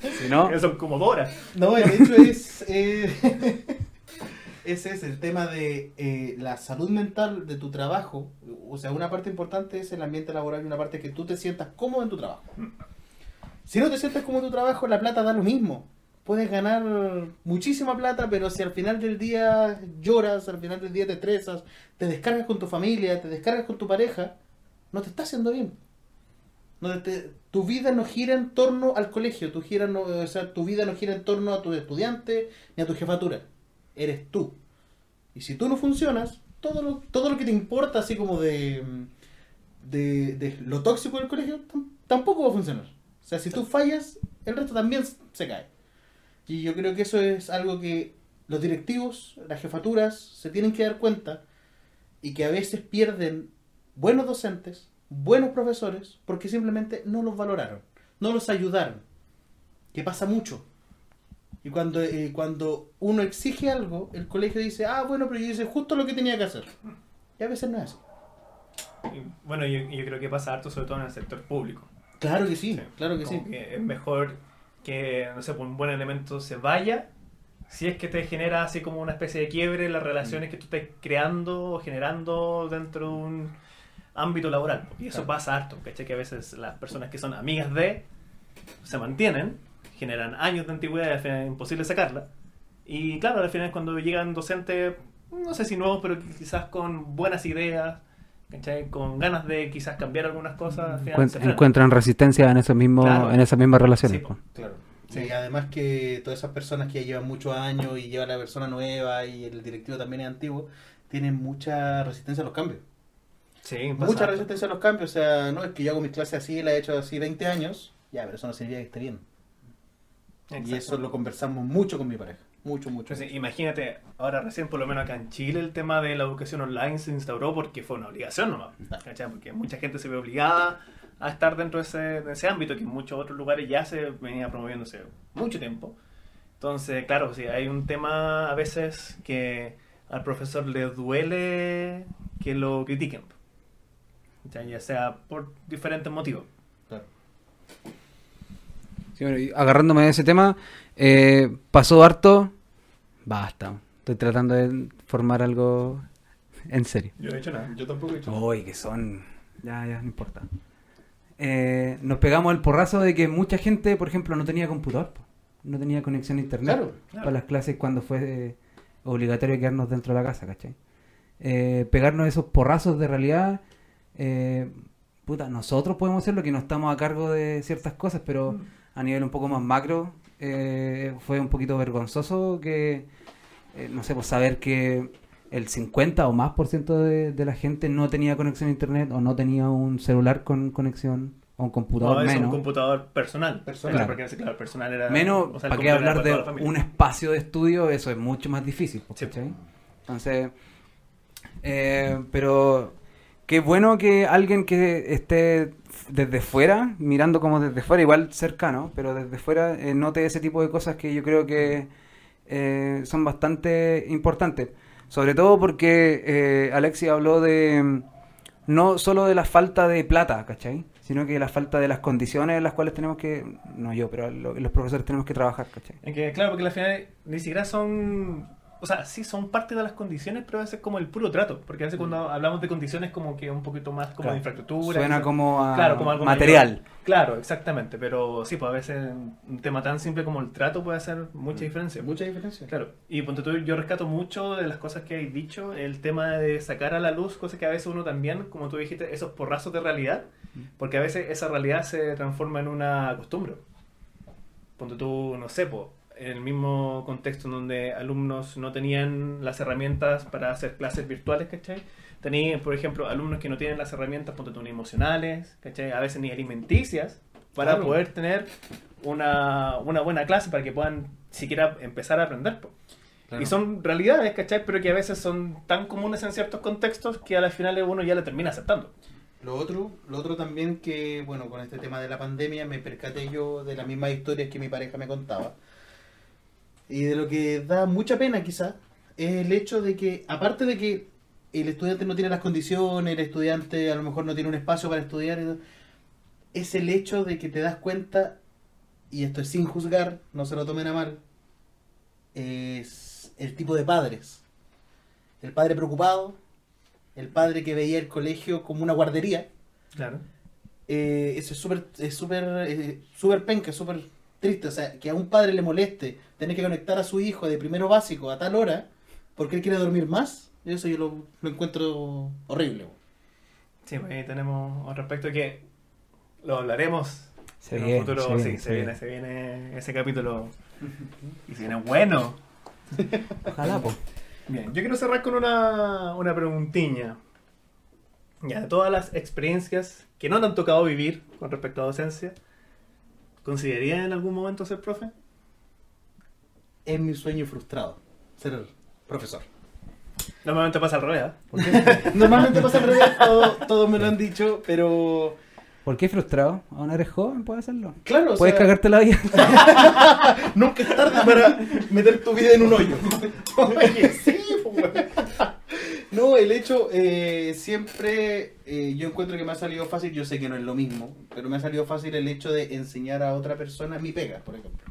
que- Si no, son como dos horas. No, de hecho es. eh, ese es el tema de eh, la salud mental de tu trabajo. O sea, una parte importante es el ambiente laboral y una parte que tú te sientas cómodo en tu trabajo. Si no te sientes cómodo en tu trabajo, la plata da lo mismo. Puedes ganar muchísima plata, pero si al final del día lloras, al final del día te estresas, te descargas con tu familia, te descargas con tu pareja, no te está haciendo bien. No te- tu vida no gira en torno al colegio, tu, gira no, o sea, tu vida no gira en torno a tus estudiantes ni a tu jefatura. Eres tú. Y si tú no funcionas, todo lo, todo lo que te importa, así como de, de, de lo tóxico del colegio, tam- tampoco va a funcionar. O sea, si tú fallas, el resto también se cae. Y yo creo que eso es algo que los directivos, las jefaturas, se tienen que dar cuenta y que a veces pierden buenos docentes, buenos profesores, porque simplemente no los valoraron, no los ayudaron. Que pasa mucho. Y cuando, eh, cuando uno exige algo, el colegio dice, ah, bueno, pero yo hice justo lo que tenía que hacer. Y a veces no es así. Y, Bueno, yo, yo creo que pasa harto, sobre todo en el sector público. Claro que sí, Sí. claro que sí. Como que es mejor que, no sé, pues, un buen elemento se vaya si es que te genera así como una especie de quiebre en las relaciones que tú estés creando o generando dentro de un ámbito laboral. Y eso Claro. pasa harto, ¿cachai? Que a veces las personas que son amigas de se mantienen, generan años de antigüedad y al final es imposible sacarla. Y claro, al final cuando llegan docentes, no sé si nuevos, pero quizás con buenas ideas, ¿cachai? Con ganas de quizás cambiar algunas cosas, al final Encuent- encuentran resistencia en esos mismos, Claro. en esas mismas relaciones. Sí. Claro. Sí. Y además que todas esas personas que ya llevan muchos años y lleva la persona nueva y el directivo también es antiguo, tienen mucha resistencia a los cambios. Sí, Mucha resistencia a los cambios. O sea, no es que yo hago mis clases así, la he hecho así 20 años, ya, pero eso no significa que esté bien. Y eso lo conversamos mucho con mi pareja. Mucho, mucho. Entonces, imagínate, ahora recién, por lo menos acá en Chile, el tema de la educación online se instauró porque fue una obligación nomás. ¿cachai? Porque mucha gente se ve obligada a estar dentro de ese, de ese ámbito que en muchos otros lugares ya se venía promoviéndose mucho tiempo. Entonces, claro, sí, hay un tema a veces que al profesor le duele que lo critiquen. ¿cachai? Ya sea por diferentes motivos. Claro. Sí, bueno, y agarrándome de ese tema, eh, pasó harto. Basta. Estoy tratando de formar algo en serio. Yo no he hecho nada. Yo tampoco he hecho. Uy, que son. Ya, ya, no importa. Eh, nos pegamos el porrazo de que mucha gente, por ejemplo, no tenía computador, no tenía conexión a internet Claro, claro. para las clases cuando fue eh, obligatorio quedarnos dentro de la casa, ¿cachai? Eh, pegarnos esos porrazos de realidad. eh, puta, nosotros podemos hacerlo que no estamos a cargo de ciertas cosas, pero a nivel un poco más macro eh, fue un poquito vergonzoso que, eh, no sé, pues saber que el 50 o más por ciento de, de la gente no tenía conexión a internet o no tenía un celular con conexión o un computador No, es menos. un computador personal. Personal. Claro, porque claro, personal era. Menos, o sea, ¿para qué hablar de un espacio de estudio? Eso es mucho más difícil. pues, Sí. ¿cachai? Entonces, eh, pero qué bueno que alguien que esté desde fuera, mirando como desde fuera, igual cercano, pero desde fuera, eh, note ese tipo de cosas que yo creo que eh, son bastante importantes. Sobre todo porque eh, Alexi habló de mm, no solo de la falta de plata, ¿cachai? Sino que la falta de las condiciones en las cuales tenemos que, no yo, pero lo- los profesores tenemos que trabajar, ¿cachai? Es claro, porque al final ni siquiera son. O sea, sí son parte de las condiciones, pero a veces como el puro trato. Porque a veces cuando hablamos de condiciones, como que un poquito más como Claro. de infraestructura. Suena como a Claro, como algo material. mayor. Claro, exactamente. Pero sí, pues a veces un tema tan simple como el trato puede hacer mucha diferencia. Mucha diferencia. Claro, y ponte tú, yo rescato mucho de las cosas que hay dicho, el tema de sacar a la luz cosas que a veces uno también, como tú dijiste, esos porrazos de realidad, porque a veces esa realidad se transforma en una costumbre. Ponte tú, no sé, po, en el mismo contexto en donde alumnos no tenían las herramientas para hacer clases virtuales, ¿cachai? Tenían, por ejemplo, alumnos que no tienen las herramientas, ponte tú, ni emocionales, ¿cachai? A veces ni alimenticias, para Claro. poder tener una, una buena clase, para que puedan siquiera empezar a aprender. Claro. Y son realidades, ¿cachai? Pero que a veces son tan comunes en ciertos contextos que a la final uno ya le termina aceptando. Lo otro, lo otro también que, bueno, con este tema de la pandemia me percaté yo de las mismas historias que mi pareja me contaba. Y de lo que da mucha pena quizás es el hecho de que, aparte de que el estudiante no tiene las condiciones, el estudiante a lo mejor no tiene un espacio para estudiar, es el hecho de que te das cuenta, y esto es sin juzgar, no se lo tomen a mal, es el tipo de padres. El padre preocupado, el padre que veía el colegio como una guardería, Claro. eh, eso es súper es súper eh, súper penca, súper triste. O sea, que a un padre le moleste tener que conectar a su hijo de primero básico a tal hora porque él quiere dormir más, eso yo lo, lo encuentro horrible. Sí, pues ahí tenemos al respecto que lo hablaremos Se en viene, un futuro. se viene, sí, se se viene, viene. se viene ese capítulo. Y se viene bueno. [laughs] Ojalá, po. Bien, yo quiero cerrar con una, una preguntiña. Ya, de todas las experiencias que no te han tocado vivir con respecto a docencia, ¿considerarías en algún momento ser profe? Es mi sueño frustrado, ser profesor. Normalmente pasa al revés, ¿eh? [laughs] Normalmente pasa al revés, todo- todos me lo han dicho, pero ¿Por qué frustrado? Aún eres joven, puedes hacerlo. claro, o Puedes sea, cagarte la vida. [laughs] nunca es tarde para meter tu vida en un hoyo. [laughs] Oye, sí, pues. No, el hecho, eh, siempre eh, yo encuentro que me ha salido fácil, yo sé que no es lo mismo, pero me ha salido fácil el hecho de enseñar a otra persona mi pega, por ejemplo.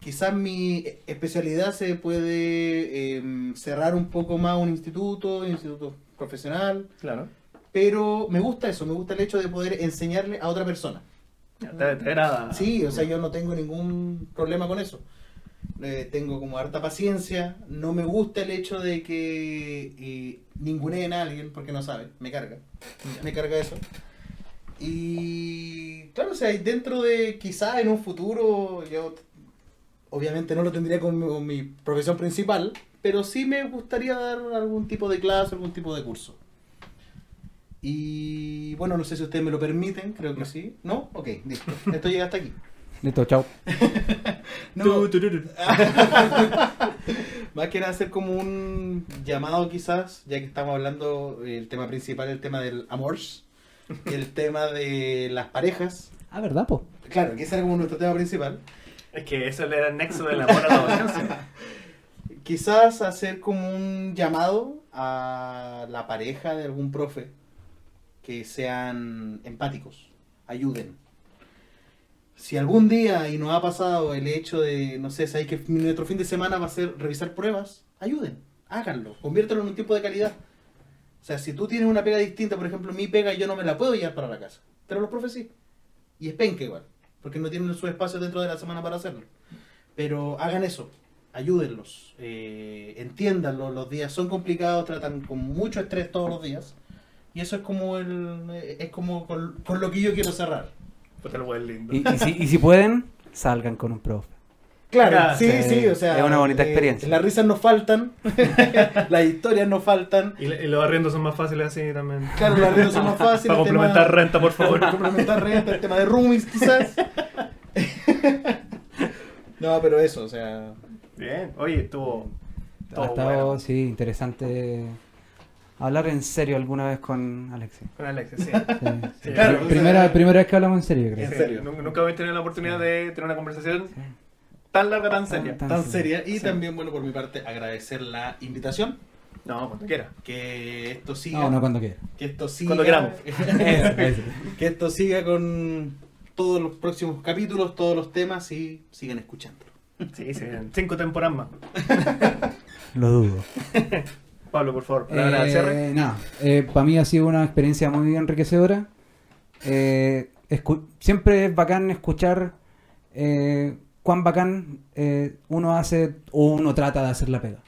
Quizás mi especialidad se puede eh, cerrar un poco más un instituto, un instituto profesional, Claro. pero me gusta eso, me gusta el hecho de poder enseñarle a otra persona. Ya, te, te agrada. Sí, o sea, yo no tengo ningún problema con eso. Eh, tengo como harta paciencia. No me gusta el hecho de que eh, ninguneen a alguien porque no saben. Me carga. Me carga eso. Y claro, o sea, dentro de quizá en un futuro, yo obviamente no lo tendría con mi, con mi profesión principal, pero sí me gustaría dar algún tipo de clase, algún tipo de curso. Y bueno, no sé si ustedes me lo permiten, creo que sí. ¿No? Ok, listo. Esto llega hasta aquí. Listo, chao. [laughs] No. [laughs] Más que nada hacer como un llamado quizás, ya que estamos hablando, el tema principal, el tema del amors, el tema de las parejas. Ah, ¿verdad, po? Claro, que ese era como nuestro tema principal. Es que eso era el nexo del amor a la docencia. [laughs] Quizás hacer como un llamado a la pareja de algún profe que sean empáticos, ayuden. Si algún día y nos ha pasado el hecho de, no sé, sabéis que nuestro fin de semana va a ser revisar pruebas, ayuden, háganlo, conviértelo en un tiempo de calidad. O sea, si tú tienes una pega distinta, por ejemplo, mi pega yo no me la puedo llevar para la casa, pero los profes sí. Y es penca igual, porque no tienen su espacio dentro de la semana para hacerlo. Pero hagan eso, ayúdenlos, eh, entiéndanlo, los días son complicados, tratan con mucho estrés todos los días. Y eso es como el es como con, con lo que yo quiero cerrar. Puta el buen lindo. Y, y si, y si pueden, salgan con un profe. Claro, Ah, sí, sí, sí, o sea, es una bonita eh, experiencia. las risas no faltan, [laughs] las historias no faltan. Y, y los arriendos son más fáciles así también. Claro, las risas son más fáciles. Para tema- complementar renta, por favor. Para complementar renta, el tema de roomies quizás. [laughs] no, pero eso, o sea, Bien, oye, estuvo. Ha todo estado, bueno. sí, interesante hablar en serio alguna vez con Alexis. Con Alexis, sí. Sí, sí. Claro, Pri- o primera, primera vez que hablamos en serio, creo. En Sí, serio. Nunca, nunca había tenido la oportunidad de tener una conversación Sí. tan larga, tan seria. Tan seria. Y Sí. también, bueno, por mi parte, agradecer la invitación. No, cuando quiera. Que esto siga. No, no cuando quiera. Que esto siga. Cuando queramos. [laughs] Que esto siga con todos los próximos capítulos, todos los temas y sigan escuchando. Sí, sí, cinco temporadas más. [laughs] Lo dudo. [laughs] Pablo, por favor, palabra de cierre. Eh, para mí ha sido una experiencia muy enriquecedora. Eh, siempre es bacán escuchar eh, cuán bacán eh, uno hace o uno trata de hacer la pega.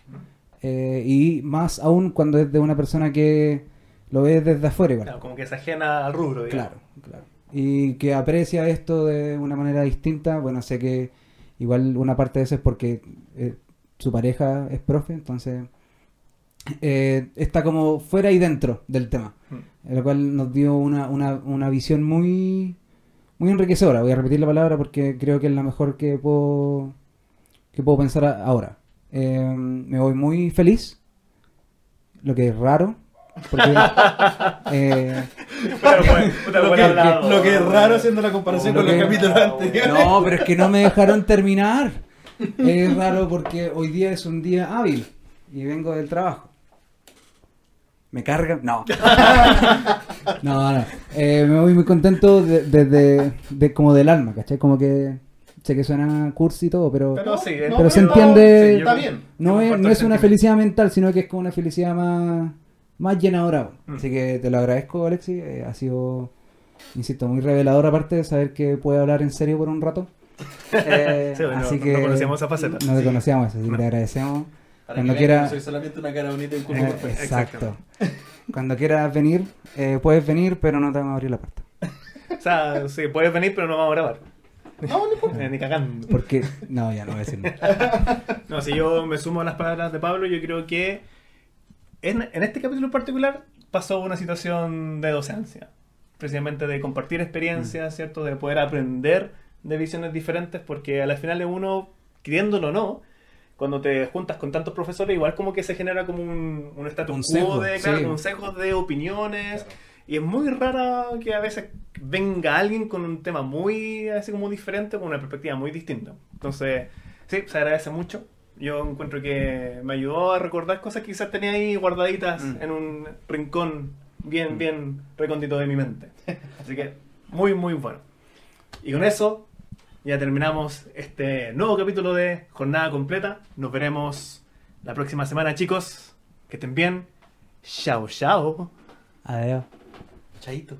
Eh, y más aún cuando es de una persona que lo ve desde afuera. igual. Claro, como que se ajena al rubro, digamos. Claro, claro. Y que aprecia esto de una manera distinta. Bueno, sé que igual una parte de eso es porque eh, su pareja es profe, entonces eh, está como fuera y dentro del tema. Mm. Lo cual nos dio una, una, una visión muy, muy enriquecedora. Voy a repetir la palabra porque creo que es la mejor que puedo, que puedo pensar a- ahora. Eh, me voy muy feliz, lo que es raro. Porque, [laughs] eh, Pero bueno, puta, Lo que, lo que es raro haciendo la comparación con los capítulos anteriores. No, pero es que no me dejaron terminar. [laughs] Es raro porque hoy día es un día hábil y vengo del trabajo. ¿Me carga? No. [laughs] No, no. Eh, me voy muy contento de, de- de- de- como del alma, ¿cachai? Como que sé que suena cursi y todo, pero, Pero sí, No, pero se no, entiende. Está bien. no, es, no es una felicidad mental, sino que es como una felicidad más, más llenadora. Mm. Así que te lo agradezco, Alexi. Eh, ha sido, insisto, muy revelador aparte de saber que puede hablar en serio por un rato. Eh, [laughs] Sí, bueno, así no- que no conocíamos esa faceta. No te Sí. conocíamos, así que No. te agradecemos. Para Cuando que quiera- que no soy solamente una cara bonita y un cuerpo Eh, perfecto. exacto. Cuando quieras venir, eh, puedes venir, pero no te vamos a abrir la puerta. [laughs] O sea, sí, puedes venir, pero no vamos a grabar. No, no importa. Eh, Ni cagando. Porque, no, ya no voy a decir nada. [laughs] No, si yo me sumo a las palabras de Pablo, yo creo que en, en este capítulo en particular pasó una situación de docencia. Precisamente de compartir experiencias, ¿cierto? De poder aprender de visiones diferentes, porque a la final de uno, queriéndolo o no, cuando te juntas con tantos profesores, igual como que se genera como un, un status Un quo de, claro, sí. un sesgo de opiniones. Y es muy rara que a veces venga alguien con un tema muy así como diferente, con una perspectiva muy distinta. Entonces, sí, se agradece mucho. Yo encuentro que me ayudó a recordar cosas que quizás tenía ahí guardaditas Mm. en un rincón bien, bien recóndito de mi mente. Así que, muy, muy bueno. Y con eso, ya terminamos este nuevo capítulo de Jornada Completa. Nos veremos la próxima semana, chicos. Que estén bien. Chao, chao. Adiós. Chaito.